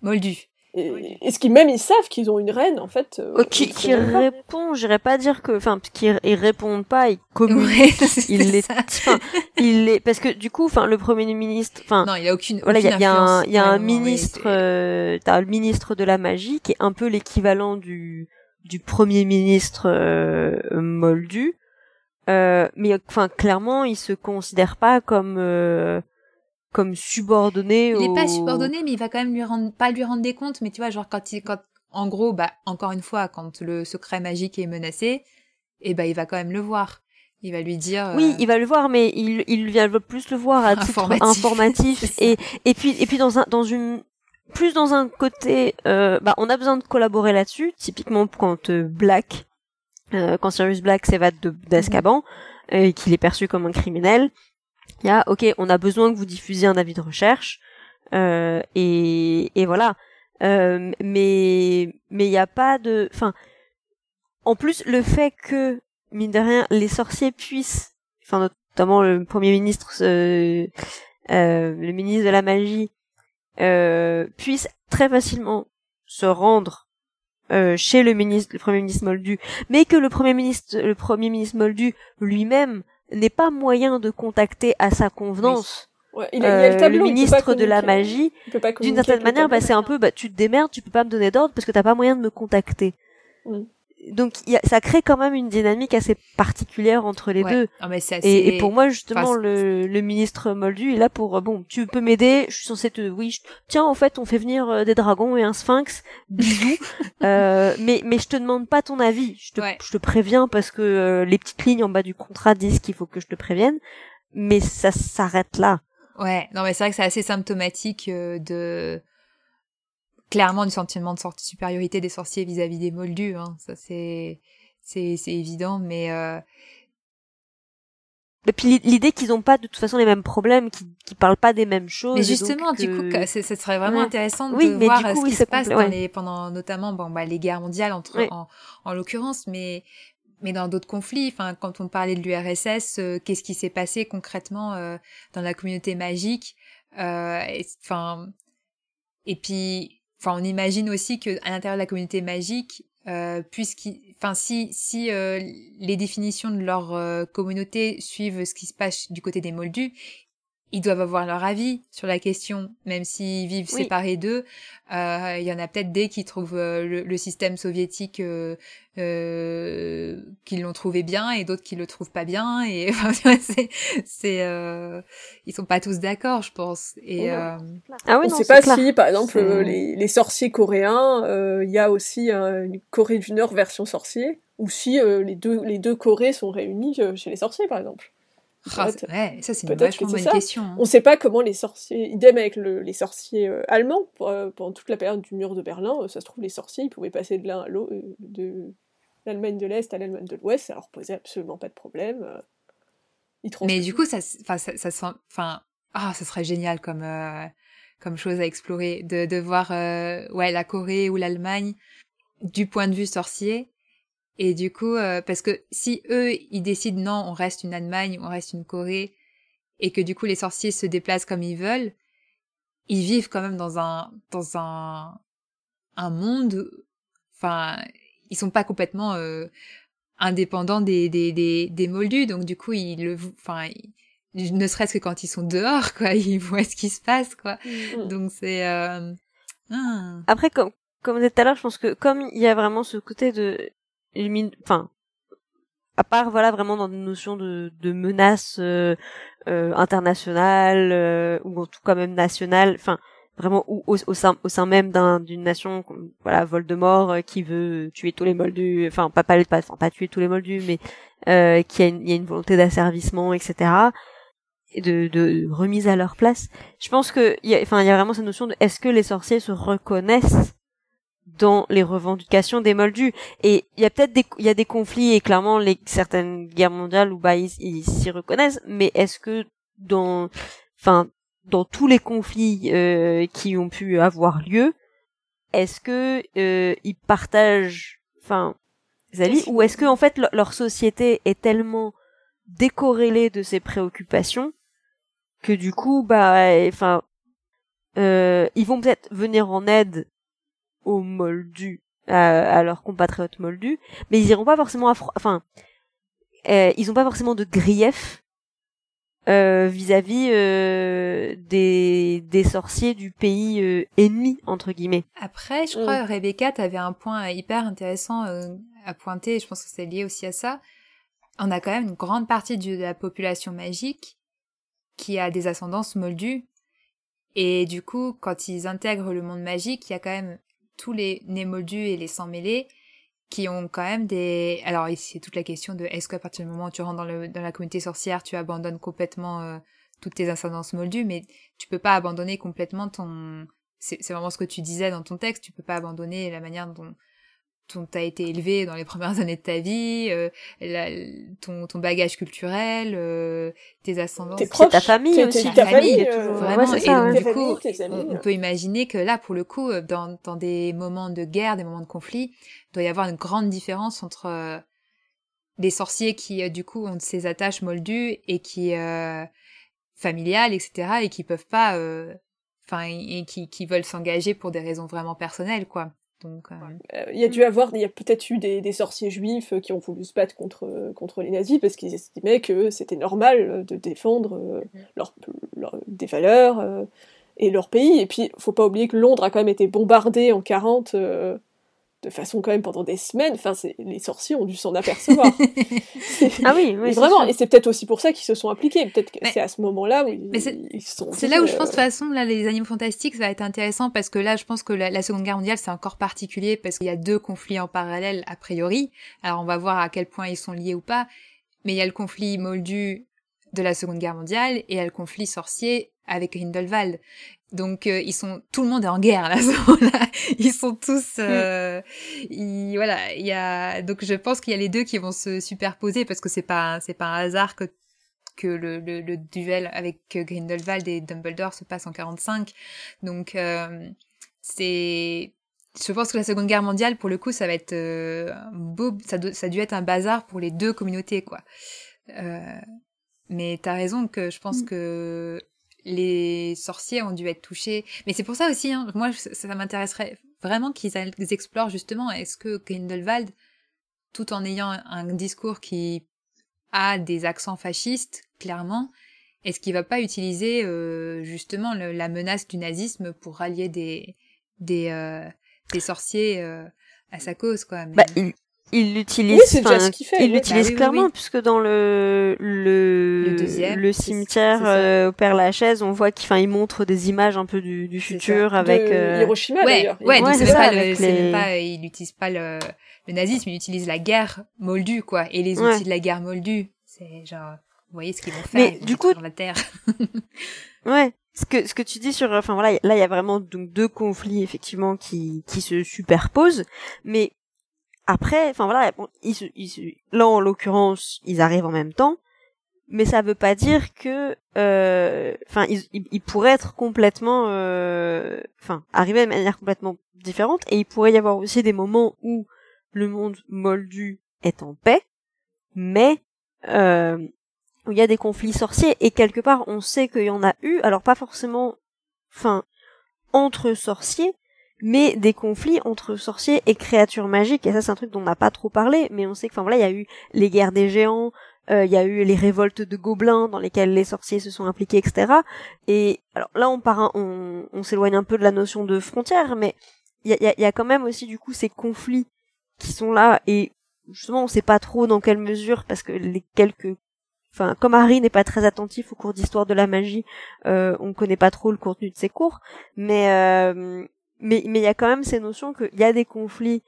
moldu. Est-ce qu'ils même ils savent qu'ils ont une reine en fait euh, Qui, qui répond, j'irais pas dire que, enfin, qu'ils ils répondent pas, ils communiquent, ils les, enfin, ils les, parce que du coup, enfin, le premier ministre, enfin, non, il a aucune, voilà, il y, a un, il y a un ministre, euh, t'as le ministre de la magie qui est un peu l'équivalent du du premier ministre euh, moldu, euh, mais enfin, clairement, il se considère pas comme euh, comme subordonné. Il est pas subordonné, mais il va quand même lui rendre, pas lui rendre des comptes, mais tu vois, genre quand il, quand, en gros, bah, encore une fois, quand le secret magique est menacé, et eh ben, il va quand même le voir. Il va lui dire. Oui, euh, il va le voir, mais il, il vient plus le voir à titre informatif, et, et puis, et puis dans un, dans une, plus dans un côté, euh, bah, on a besoin de collaborer là-dessus. Typiquement, quand euh, Black, euh, quand Sirius Black s'évade d'Azkaban, et qu'il est perçu comme un criminel, il y a ok on a besoin que vous diffusiez un avis de recherche euh, et, et voilà. Euh, mais mais il n'y a pas de enfin en plus le fait que mine de rien les sorciers puissent enfin notamment le premier ministre euh, le ministre de la magie euh, puisse très facilement se rendre euh, chez le ministre le premier ministre Moldu mais que le premier ministre le premier ministre Moldu lui-même n'est pas moyen de contacter à sa convenance il a, le, tableau, le ministre de la magie. D'une certaine manière, bah, c'est un peu, bah, tu te démerdes, tu peux pas me donner d'ordre parce que t'as pas moyen de me contacter. Donc ça crée quand même une dynamique assez particulière entre les deux. et, pour moi justement le, le, ministre Moldu est là pour bon tu peux m'aider, je suis censé te oui tiens en fait on fait venir euh, des dragons et un sphinx. Bisous. Euh, mais mais je te demande pas ton avis, je te, je te préviens parce que euh, les petites lignes en bas du contrat disent qu'il faut que je te prévienne. Mais ça s'arrête là. Ouais. Non mais c'est vrai que c'est assez symptomatique euh, de clairement du sentiment de supériorité des sorciers vis-à-vis des moldus. Hein. Ça, c'est, c'est, c'est évident, mais. Euh... Et puis l'idée qu'ils n'ont pas de toute façon les mêmes problèmes, qu'ils, parlent pas des mêmes choses. Mais justement, du coup, ce serait vraiment intéressant de voir ce qui se passe dans les, pendant notamment bon, bah, les guerres mondiales entre, en, en l'occurrence, mais mais dans d'autres conflits, enfin quand on parlait de l'URSS, euh, qu'est-ce qui s'est passé concrètement euh, dans la communauté magique euh, Enfin et puis Enfin, on imagine aussi que à l'intérieur de la communauté magique, euh, enfin, si si euh, les définitions de leur euh, communauté suivent ce qui se passe du côté des Moldus, ils doivent avoir leur avis sur la question, même s'ils vivent séparés d'eux. Euh, il y en a peut-être des qui trouvent euh, le, système soviétique euh, euh, qui l'ont trouvé bien et d'autres qui le trouvent pas bien. Et c'est, c'est ils sont pas tous d'accord, je pense. Et ah oui, on sait pas si, par exemple, les, les, sorciers coréens, il y a aussi une Corée du Nord version sorcier, ou si les deux les deux Corées sont réunies chez les sorciers, par exemple. Ah, ouais, ça c'est une vachement bonne question. Hein. On ne sait pas comment les sorciers, idem avec les sorciers euh, allemands euh, pendant toute la période du mur de Berlin, euh, ça se trouve les sorciers ils pouvaient passer de l'un à l'autre, de l'Allemagne de l'Est à l'Allemagne de l'Ouest, ça leur posait absolument pas de problème. Mais du coup ça, ça, ça, sent, enfin, ah, ça serait génial comme comme chose à explorer, de, de voir ouais la Corée ou l'Allemagne du point de vue sorcier et du coup, euh, parce que si eux, ils décident non, on reste une Allemagne, on reste une Corée, et que du coup les sorciers se déplacent comme ils veulent, ils vivent quand même dans un dans un un monde, enfin, ils sont pas complètement euh, indépendants des, des des des moldus, donc du coup ils le, enfin, ne serait-ce que quand ils sont dehors, quoi, ils voient ce qui se passe, quoi. Mm. Donc c'est euh... ah. après comme comme vous êtes tout à l'heure, je pense que comme il y a vraiment ce côté de enfin à part voilà vraiment dans une notion de, de menace euh, euh, internationale euh, ou en tout cas même nationale enfin vraiment au, au, sein au sein même d'une nation voilà Voldemort euh, qui veut tuer tous les moldus enfin pas pas pas, tuer tous les moldus mais euh, qui a une, y a une volonté d'asservissement etc et de, de remise à leur place. Je pense que enfin il y a vraiment cette notion de est-ce que les sorciers se reconnaissent dans les revendications des Moldus. Et il y a peut-être des, il y a des conflits et clairement les certaines guerres mondiales où bah ils s'y reconnaissent. Mais est-ce que dans, enfin, dans tous les conflits euh, qui ont pu avoir lieu, est-ce que euh, ils partagent, enfin, Zali, ou est-ce que en fait leur société est tellement décorrélée de ces préoccupations que du coup, bah, enfin, euh, ils vont peut-être venir en aide aux Moldus, à, leurs compatriotes Moldus, mais ils iront pas forcément enfin, euh, ils ont pas forcément de grief euh, vis-à-vis euh, des, des sorciers du pays euh, ennemi entre guillemets. Après, je crois, mm. Rebecca, t'avais un point hyper intéressant à pointer. Je pense que c'est lié aussi à ça. On a quand même une grande partie de la population magique qui a des ascendances moldus. Et du coup, quand ils intègrent le monde magique, il y a quand même tous les nés moldus et les sans mêlés qui ont quand même des... Alors c'est toute la question de est-ce qu'à partir du moment où tu rentres dans, le, dans la communauté sorcière, tu abandonnes complètement euh, toutes tes ascendances moldues, mais tu peux pas abandonner complètement ton... C'est vraiment ce que tu disais dans ton texte, tu peux pas abandonner la manière dont dont tu as été élevé dans les premières années de ta vie, euh, ton, ton bagage culturel, euh, tes ascendances, tes proches, ta famille aussi, ta famille, euh, vraiment. et donc, du coup, on, peut imaginer que là, pour le coup, dans, dans des moments de guerre, des moments de conflit, il doit y avoir une grande différence entre des sorciers qui, du coup, ont ces attaches moldues et qui familiales, etc., et qui peuvent pas, enfin, et qui, qui veulent s'engager pour des raisons vraiment personnelles, quoi. Donc, euh, euh, il y a dû avoir, il y a peut-être eu des, des, sorciers juifs qui ont voulu se battre contre, contre les nazis parce qu'ils estimaient que c'était normal de défendre euh, leur, des valeurs et leur pays. Et puis, faut pas oublier que Londres a quand même été bombardé en 40 de de façon quand même pendant des semaines. Enfin, les sorciers ont dû s'en apercevoir. ah oui, oui vraiment. Et c'est peut-être aussi pour ça qu'ils se sont impliqués. Peut-être que c'est à ce moment-là où ils, sont. C'est là où je pense de toute façon là les animaux fantastiques ça va être intéressant parce que là je pense que la, Seconde Guerre mondiale c'est encore particulier parce qu'il y a deux conflits en parallèle a priori. Alors on va voir à quel point ils sont liés ou pas. Mais il y a le conflit moldu de la Seconde Guerre mondiale et il y a le conflit sorcier avec Grindelwald. Donc euh, ils sont, tout le monde est en guerre là, là. Ils sont tous, mm. euh, voilà. Il y a donc je pense qu'il y a les deux qui vont se superposer parce que c'est pas c'est pas un hasard que que le, le, duel avec Grindelwald et Dumbledore se passe en 45. Donc euh, c'est je pense que la Seconde Guerre mondiale, pour le coup, ça va être euh, beau, ça, ça a dû être un bazar pour les deux communautés, quoi. Euh, mais t'as raison que je pense mm. que les sorciers ont dû être touchés. Mais c'est pour ça aussi, hein, moi, ça, m'intéresserait vraiment qu'ils explorent justement, est-ce que Grindelwald, tout en ayant un discours qui a des accents fascistes, clairement, est-ce qu'il va pas utiliser euh, justement la menace du nazisme pour rallier des, des, euh, des sorciers euh, à sa cause, quoi bah, il l'utilise il l'utilise bah clairement puisque dans le le le, cimetière euh, au Père Lachaise on voit qu'il il montre des images un peu du, du futur avec euh... Hiroshima ouais, d'ailleurs. ouais, donc c'est pas, le, pas il n'utilise pas le, le nazisme il utilise la guerre moldue quoi et les outils de la guerre moldue. C'est genre vous voyez ce qu'ils vont faire mais du coup la terre. Ouais ce que ce que tu dis sur enfin voilà là il y a vraiment donc deux conflits effectivement qui qui se superposent mais après, enfin voilà, ils, là en l'occurrence, ils arrivent en même temps, mais ça veut pas dire que, euh, enfin, ils, ils, pourraient être complètement, euh, enfin, arriver de manière complètement différente, et il pourrait y avoir aussi des moments où le monde moldu est en paix, mais euh, où il y a des conflits sorciers, et quelque part, on sait qu'il y en a eu, alors pas forcément, enfin, entre sorciers, mais des conflits entre sorciers et créatures magiques. Et ça c'est un truc dont on n'a pas trop parlé mais on sait que enfin voilà il y a eu les guerres des géants euh, il y a eu les révoltes de gobelins dans lesquelles les sorciers se sont impliqués etc et alors là on part on, on s'éloigne un peu de la notion de frontière mais il y a, y a quand même aussi du coup ces conflits qui sont là. Et justement on sait pas trop dans quelle mesure parce que les quelques enfin comme Harry n'est pas très attentif au cours d'histoire de la magie euh, on connaît pas trop le contenu de ses cours. Mais euh, mais mais il y a quand même ces notions qu'il y a des conflits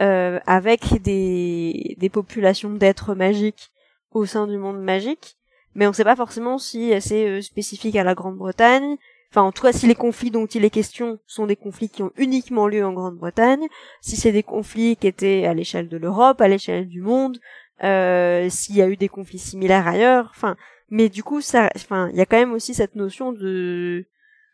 euh, avec des des populations d'êtres magiques au sein du monde magique, mais on ne sait pas forcément si c'est euh, spécifique à la Grande-Bretagne. Enfin, en tout cas, si les conflits dont il est question sont des conflits qui ont uniquement lieu en Grande-Bretagne, si c'est des conflits qui étaient à l'échelle de l'Europe, à l'échelle du monde, euh, s'il y a eu des conflits similaires ailleurs, enfin, mais du coup, ça, enfin, il y a quand même aussi cette notion de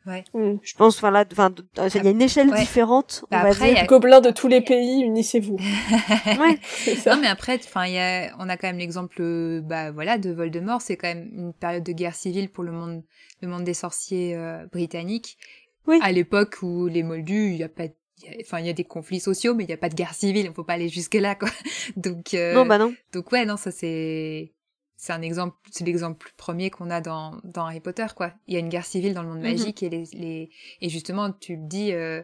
Ouais. Mm. Je pense, enfin là, enfin, il y a une échelle différente. On bah va dire. Gobelins de tous les pays, unissez-vous. ouais. Non, mais après, enfin, il y a, on a quand même l'exemple, bah voilà, de Voldemort. C'est quand même une période de guerre civile pour le monde, le monde des sorciers euh, britanniques. Oui. À l'époque où les Moldus, il y a pas enfin il y a des conflits sociaux mais il y a pas de guerre civile on faut pas aller jusque là quoi donc euh, non bah non donc ouais non ça c'est c'est un exemple, c'est l'exemple premier qu'on a dans, dans Harry Potter, quoi. Il y a une guerre civile dans le monde mhm. magique et les, les, et justement, tu le dis, euh,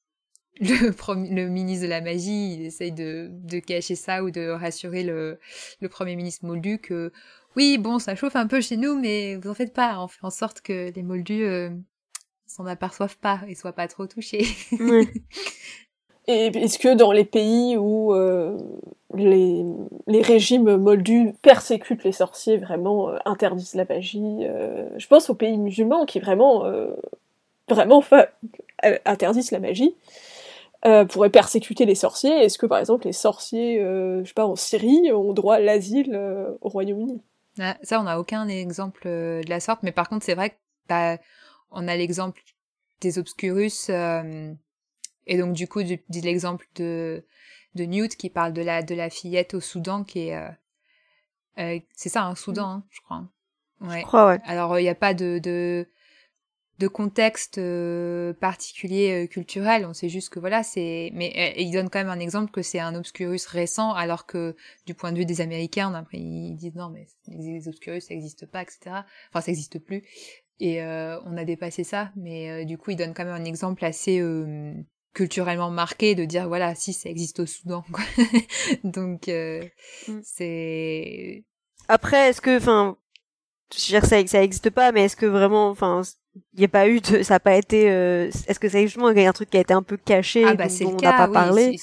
le, le ministre de la magie, il essaye de, de cacher ça ou de rassurer le, le premier ministre Moldu que oui, bon, ça chauffe un peu chez nous, mais vous en faites pas. On fait en sorte que les Moldus euh, s'en aperçoivent pas et soient pas trop touchés. Et est-ce que dans les pays où euh, les, régimes moldus persécutent les sorciers, vraiment euh, interdisent la magie euh, Je pense aux pays musulmans qui vraiment, vraiment interdisent la magie, pourraient persécuter les sorciers. Est-ce que par exemple les sorciers, je sais pas, en Syrie ont droit à l'asile au Royaume-Uni? Ah, Ça, on n'a aucun exemple de la sorte, mais par contre, c'est vrai que bah, a l'exemple des obscurus et donc du coup, l'exemple de de Newt qui parle de la de la fillette au Soudan qui est euh, euh, c'est ça un Soudan mm. hein, je crois ouais. je crois ouais alors il n'y a pas de de, de contexte euh, particulier culturel on sait juste que voilà c'est mais il donne quand même un exemple que c'est un obscurus récent alors que du point de vue des Américains on ils disent non mais les obscurus ça n'existe pas etc enfin ça n'existe plus et on a dépassé ça mais du coup il donne quand même un exemple assez culturellement marqué de dire voilà si ça existe au Soudan quoi. donc mm. c'est après est-ce que enfin je veux dire ça ça existe pas mais est-ce que vraiment enfin il n'y a pas eu de ça a pas été euh, est-ce que c'est justement un truc qui a été un peu caché ah, bah, dont, on n'a pas parlé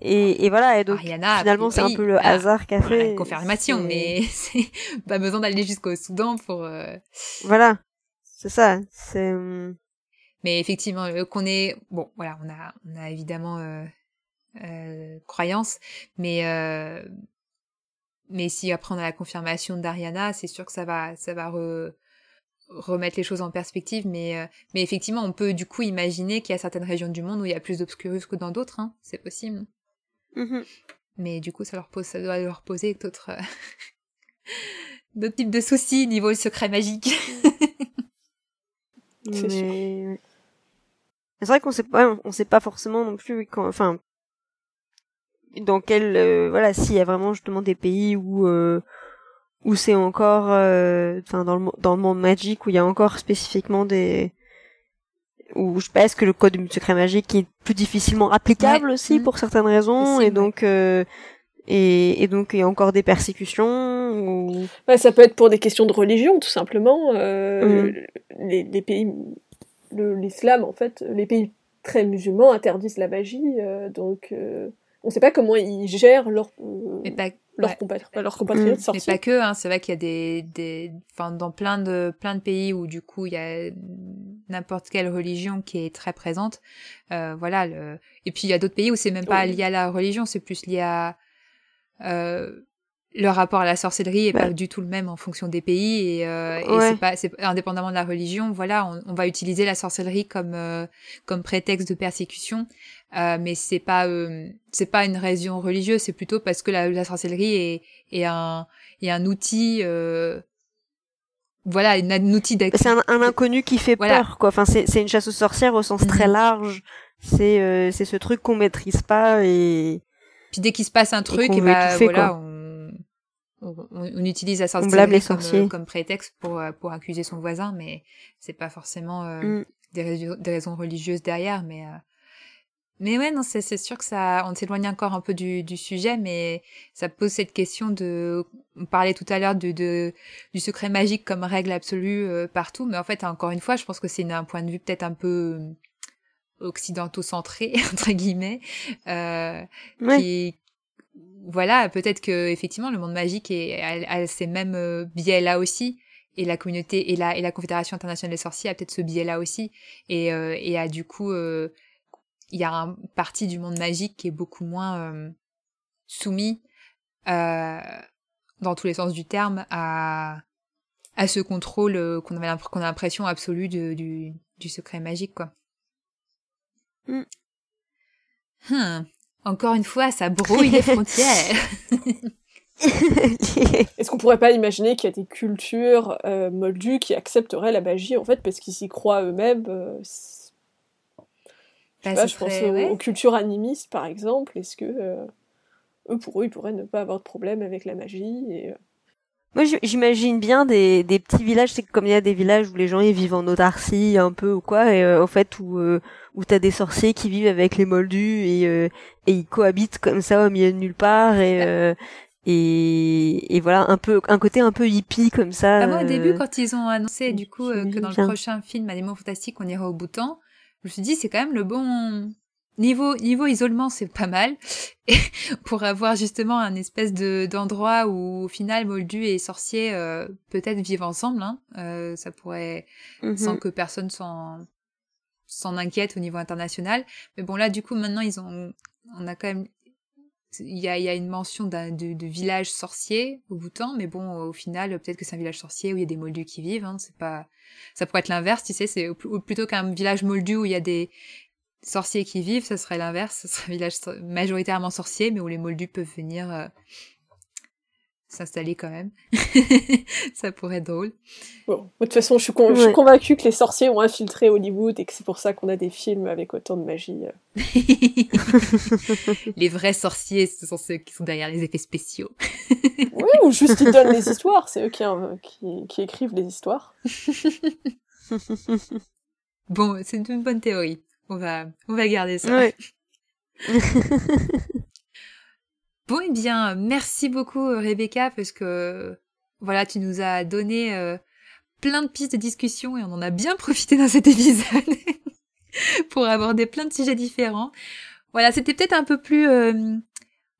Et, et voilà et donc finalement c'est un peu le hasard qu'a fait confirmation mais c'est pas besoin d'aller jusqu'au Soudan pour euh, voilà c'est ça c'est hum. Mais effectivement euh, qu'on est bon voilà on a on a évidemment euh, croyance mais mais si après on a la confirmation d'Ariana c'est sûr que ça va ça va re remettre les choses en perspective, mais, euh, mais effectivement, on peut du coup imaginer qu'il y a certaines régions du monde où il y a plus d'obscurus que dans d'autres, hein. c'est possible. Mm-hmm. Mais du coup, ça leur pose, ça doit leur poser d'autres, euh, d'autres types de soucis niveau secret magique. c'est C'est vrai qu'on sait pas, on sait pas forcément non plus quand, enfin, dans quel, euh, voilà, s'il y a vraiment justement des pays où où c'est encore euh, enfin dans le dans le monde magique où il y a encore spécifiquement des où je pense que le code du secret magique est plus difficilement applicable aussi pour certaines raisons et donc euh, et, et, donc il y a encore des persécutions ou... bah, ça peut être pour des questions de religion tout simplement euh, mm. les, les, pays l'islam en fait les pays très musulmans interdisent la magie donc on sait pas comment ils gèrent leur mais pas leurs compatriotes mmh. Mais pas que, hein, c'est vrai qu'il y a des, des, enfin, dans plein de, plein de pays où du coup il y a n'importe quelle religion qui est très présente. Euh, voilà. Le... Et puis il y a d'autres pays où c'est même pas lié à la religion, c'est plus lié à euh, le rapport à la sorcellerie est pas du tout le même en fonction des pays et, euh, et c'est pas c'est indépendamment de la religion voilà on, on va utiliser la sorcellerie comme euh, comme prétexte de persécution. Euh, mais c'est pas euh, c'est pas une raison religieuse c'est plutôt parce que la, la sorcellerie est, est un est un outil euh, voilà un, outil c'est un, un, inconnu qui fait peur quoi. Enfin c'est c'est une chasse aux sorcières au sens très mhm. large. C'est euh, c'est ce truc qu'on maîtrise pas et puis dès qu'il se passe un truc et, bah, voilà on on, utilise la sorcellerie comme, euh, comme, prétexte pour euh, pour accuser son voisin, mais c'est pas forcément euh, mm. des, des, raisons religieuses derrière, mais mais ouais, non, c'est sûr que ça, on s'éloigne encore un peu du, du sujet, mais ça pose cette question de, on parlait tout à l'heure de, de, du secret magique comme règle absolue partout, mais en fait, encore une fois, je pense que c'est un point de vue peut-être un peu occidentaux-centré entre guillemets, euh, qui, voilà, peut-être que effectivement le monde magique est, a, ces mêmes euh, biais là aussi, et la communauté et la et la Confédération internationale des sorciers a peut-être ce biais là aussi, et euh, et a du coup euh, il y a un partie du monde magique qui est beaucoup moins soumis dans tous les sens du terme à à ce contrôle qu'on avait qu'on a l'impression absolue du du secret magique quoi. Mm. Hmm. Encore une fois, ça brouille les frontières. Est-ce qu'on pourrait pas imaginer qu'il y a des cultures euh, moldues qui accepteraient la magie en fait parce qu'ils s'y croient eux-mêmes euh, bah, Je pense aux, cultures animistes par exemple. Est-ce que euh, eux pour eux ils pourraient ne pas avoir de problème avec la magie et, moi, j'imagine bien des, des petits villages, c'est comme il y a des villages où les gens ils vivent en autarcie un peu ou quoi, et euh, au fait où euh, où t'as des sorciers qui vivent avec les moldus et euh, et ils cohabitent comme ça au milieu de nulle part et euh, et, et voilà un peu un côté un peu hippie comme ça. Bah, moi au début quand ils ont annoncé du coup que dans le prochain film Animaux fantastiques on irait au Bhoutan, je me suis dit c'est quand même le bon Niveau, niveau isolement, c'est pas mal. Et pour avoir justement un espèce de d'endroit où au final Moldu et sorcier euh, peut-être vivent ensemble, hein, euh, ça pourrait mhm. sans que personne s'en s'en inquiète au niveau international. Mais bon là, du coup, maintenant ils ont, on a quand même, il y a, il y a une mention d'un de, de, village sorcier au Bhoutan, mais bon, au final, peut-être que c'est un village sorcier où il y a des Moldus qui vivent. Hein, c'est pas, ça pourrait être l'inverse, tu sais, c'est plutôt qu'un village Moldu où il y a des sorciers qui vivent, ça serait l'inverse, ce serait un village majoritairement sorcier, mais où les moldus peuvent venir euh, s'installer quand même. ça pourrait être drôle. Bon, de toute façon, je suis, con je suis convaincue que les sorciers ont infiltré Hollywood et que c'est pour ça qu'on a des films avec autant de magie. Euh. les vrais sorciers, ce sont ceux qui sont derrière les effets spéciaux. oui, ou juste ils donnent les histoires, c'est eux qui, qui, qui écrivent les histoires. bon, c'est une bonne théorie On va, on va garder ça. Ouais. Bon, eh bien, merci beaucoup Rebecca parce que voilà, tu nous as donné euh, plein de pistes de discussion et on en a bien profité dans cet épisode pour aborder plein de sujets différents. Voilà, c'était peut-être un peu plus euh,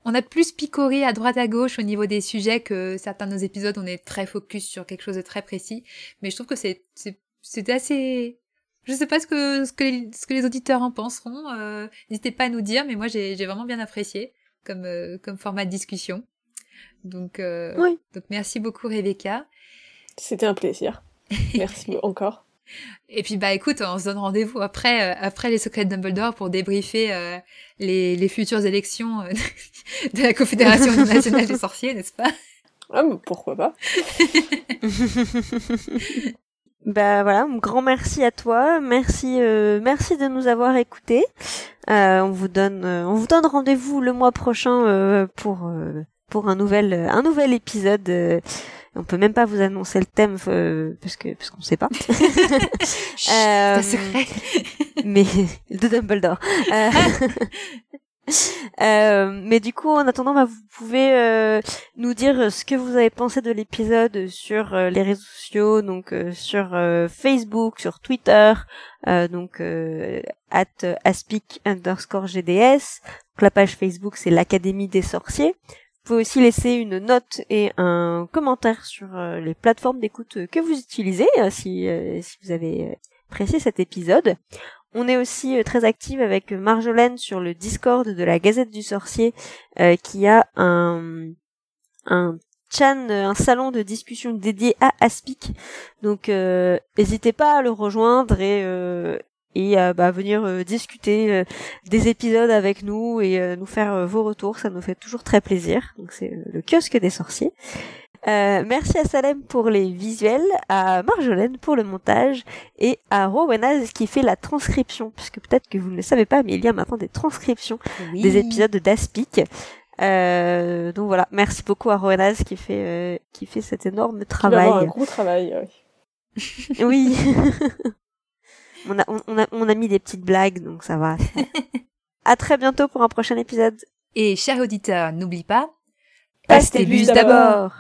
on a plus picoré à droite à gauche au niveau des sujets que certains de nos épisodes, on est très focus sur quelque chose de très précis, mais je trouve que c'est c'est assez je sais pas ce que ce que les, ce que les auditeurs en penseront, euh, n'hésitez pas à nous dire mais moi j'ai j'ai vraiment bien apprécié comme euh, comme format de discussion. Donc euh, Oui. donc merci beaucoup Rebecca. C'était un plaisir. Merci encore. Et puis bah écoute, on se donne rendez-vous après euh, après les secrets de Dumbledore pour débriefer euh, les, les futures élections euh, de la Confédération nationale des sorciers, n'est-ce pas? Ah, mais pourquoi pas? Bah voilà, un grand merci à toi, merci, euh, merci de nous avoir écoutés. Euh, on vous donne, euh, on vous donne rendez-vous le mois prochain euh, pour euh, pour un nouvel un nouvel épisode. euh, on peut même pas vous annoncer le thème euh, parce que parce qu'on sait pas. Euh, secret. mais de Dumbledore. Euh, mais du coup, en attendant, bah, vous pouvez euh, nous dire ce que vous avez pensé de l'épisode sur euh, les réseaux sociaux, donc euh, sur Facebook, sur Twitter, donc at aspic underscore gds. Donc, la page Facebook, c'est l'Académie des sorciers. Vous pouvez aussi laisser une note et un commentaire sur les plateformes d'écoute que vous utilisez, si, si vous avez apprécié cet épisode. On est aussi euh, très active avec Marjolaine sur le Discord de la Gazette du Sorcier, euh, qui a un, un chan, euh, un salon de discussion dédié à Aspic. Donc, euh, n'hésitez pas à le rejoindre et euh, et à bah, venir euh, discuter euh, des épisodes avec nous et euh, nous faire euh, vos retours. Ça nous fait toujours très plaisir. Donc, c'est euh, le kiosque des sorciers. Euh, merci à Salem pour les visuels, à Marjolaine pour le montage et à Rowenaz qui fait la transcription, puisque peut-être que vous ne le savez pas, mais il y a maintenant des transcriptions des épisodes d'Aspic. Euh, donc voilà, merci beaucoup à Rowenaz qui fait euh, qui fait cet énorme avoir un travail. gros travail. ouais. Oui. on a on, on a on a mis des petites blagues, donc ça va. à très bientôt pour un prochain épisode. Et cher auditeur, n'oublie pas, Passe tes bus d'abord.